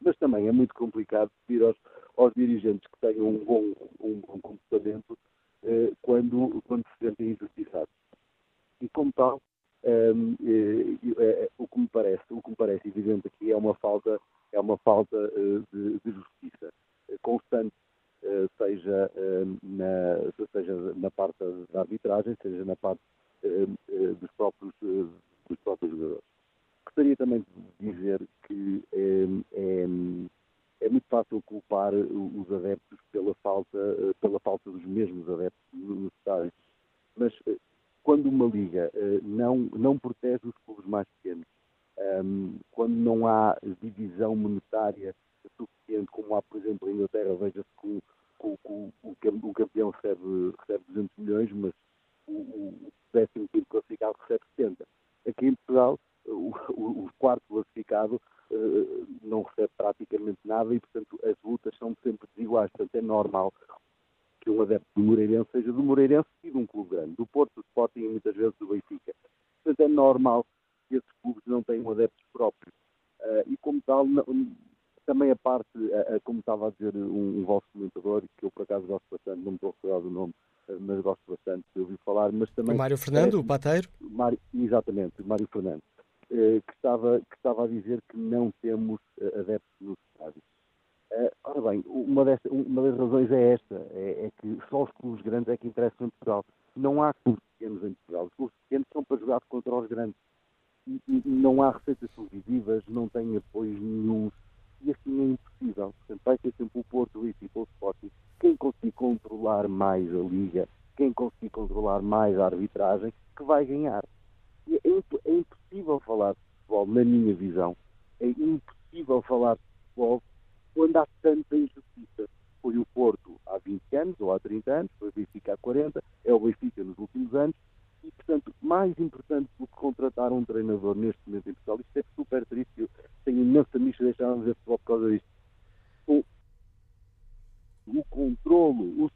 mas também é muito complicado pedir aos, aos dirigentes que tenham um bom, um bom comportamento eh, quando, quando se sentem injustiçados. E como tal, um, ehm, eh, eh, o que me parece, o que me parece evidente aqui é uma falta, é uma falta uh, de, de, justiça constante, uh, seja, uh, na, seja na parte da arbitragem, seja na parte dos próprios jogadores. Gostaria também de dizer que é, é, é, muito fácil culpar os adeptos pela falta, pela falta dos mesmos adeptos necessários. Mas eh, quando uma liga eh, não, não protege os clubes mais pequenos, ehm, quando não há divisão monetária suficiente, como há, por exemplo, em Inglaterra, veja-se que o, o, o, campeão recebe, recebe 200 milhões, mas o, o décimo quinto classificado recebe 70. Aqui em Portugal, o, o, quarto classificado uh, não recebe praticamente nada e, portanto, as lutas são sempre desiguais. Portanto, é normal que um adepto do Moreirense seja do Moreirense e de um clube grande, do Porto, do Sporting e muitas vezes do Benfica. Portanto, é normal que esses clubes não tenham adeptos próprios. Uh, e, como tal, não, também a parte, uh, como estava a dizer um, um vosso comentador, que eu por acaso gosto bastante, não me estou a recordar do nome, mas gosto bastante de ouvir falar, mas também... O Mário Fernando, é, o pateiro? Mário, exatamente, Mário Fernando. Eh, que, estava, que estava a dizer que não temos eh, adeptos nos estádios. Uh, ora bem, uma, desta, uma, das razões é esta, é, é, que só os clubes grandes é que interessam em Portugal. Não há clubes pequenos em Portugal. Os clubes pequenos são para jogar contra os grandes. E, e não há receitas televisivas, não têm apoios nenhum. E assim é impossível. Portanto, vai ser sempre o Porto, o Benfica, o Sporting. Quem conseguir controlar mais a Liga, quem conseguir controlar mais a arbitragem, que vai ganhar. É, é impossível falar de futebol, na minha visão, é impossível falar de futebol quando há tanta injustiça. Foi o Porto há 20 anos ou há 30 anos, foi o Benfica há 40, é o Benfica nos últimos anos, e, portanto, mais importante do que contratar um treinador neste momento em Portugal, isto é super triste, eu tenho imensa micha deixar de ver futebol por causa disto. O, o controlo o,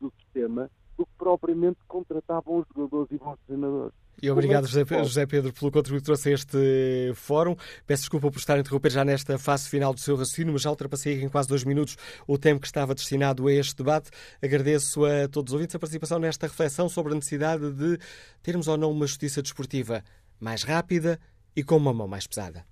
do sistema do que propriamente contratar bons jogadores e bons treinadores. E obrigado, José, José, Pedro, pelo contributo que trouxe a este fórum. Peço desculpa por estar a interromper já nesta fase final do seu raciocínio, mas já ultrapassei em quase dois minutos o tempo que estava destinado a este debate. Agradeço a todos os ouvintes a participação nesta reflexão sobre a necessidade de termos ou não uma justiça desportiva mais rápida e com uma mão mais pesada.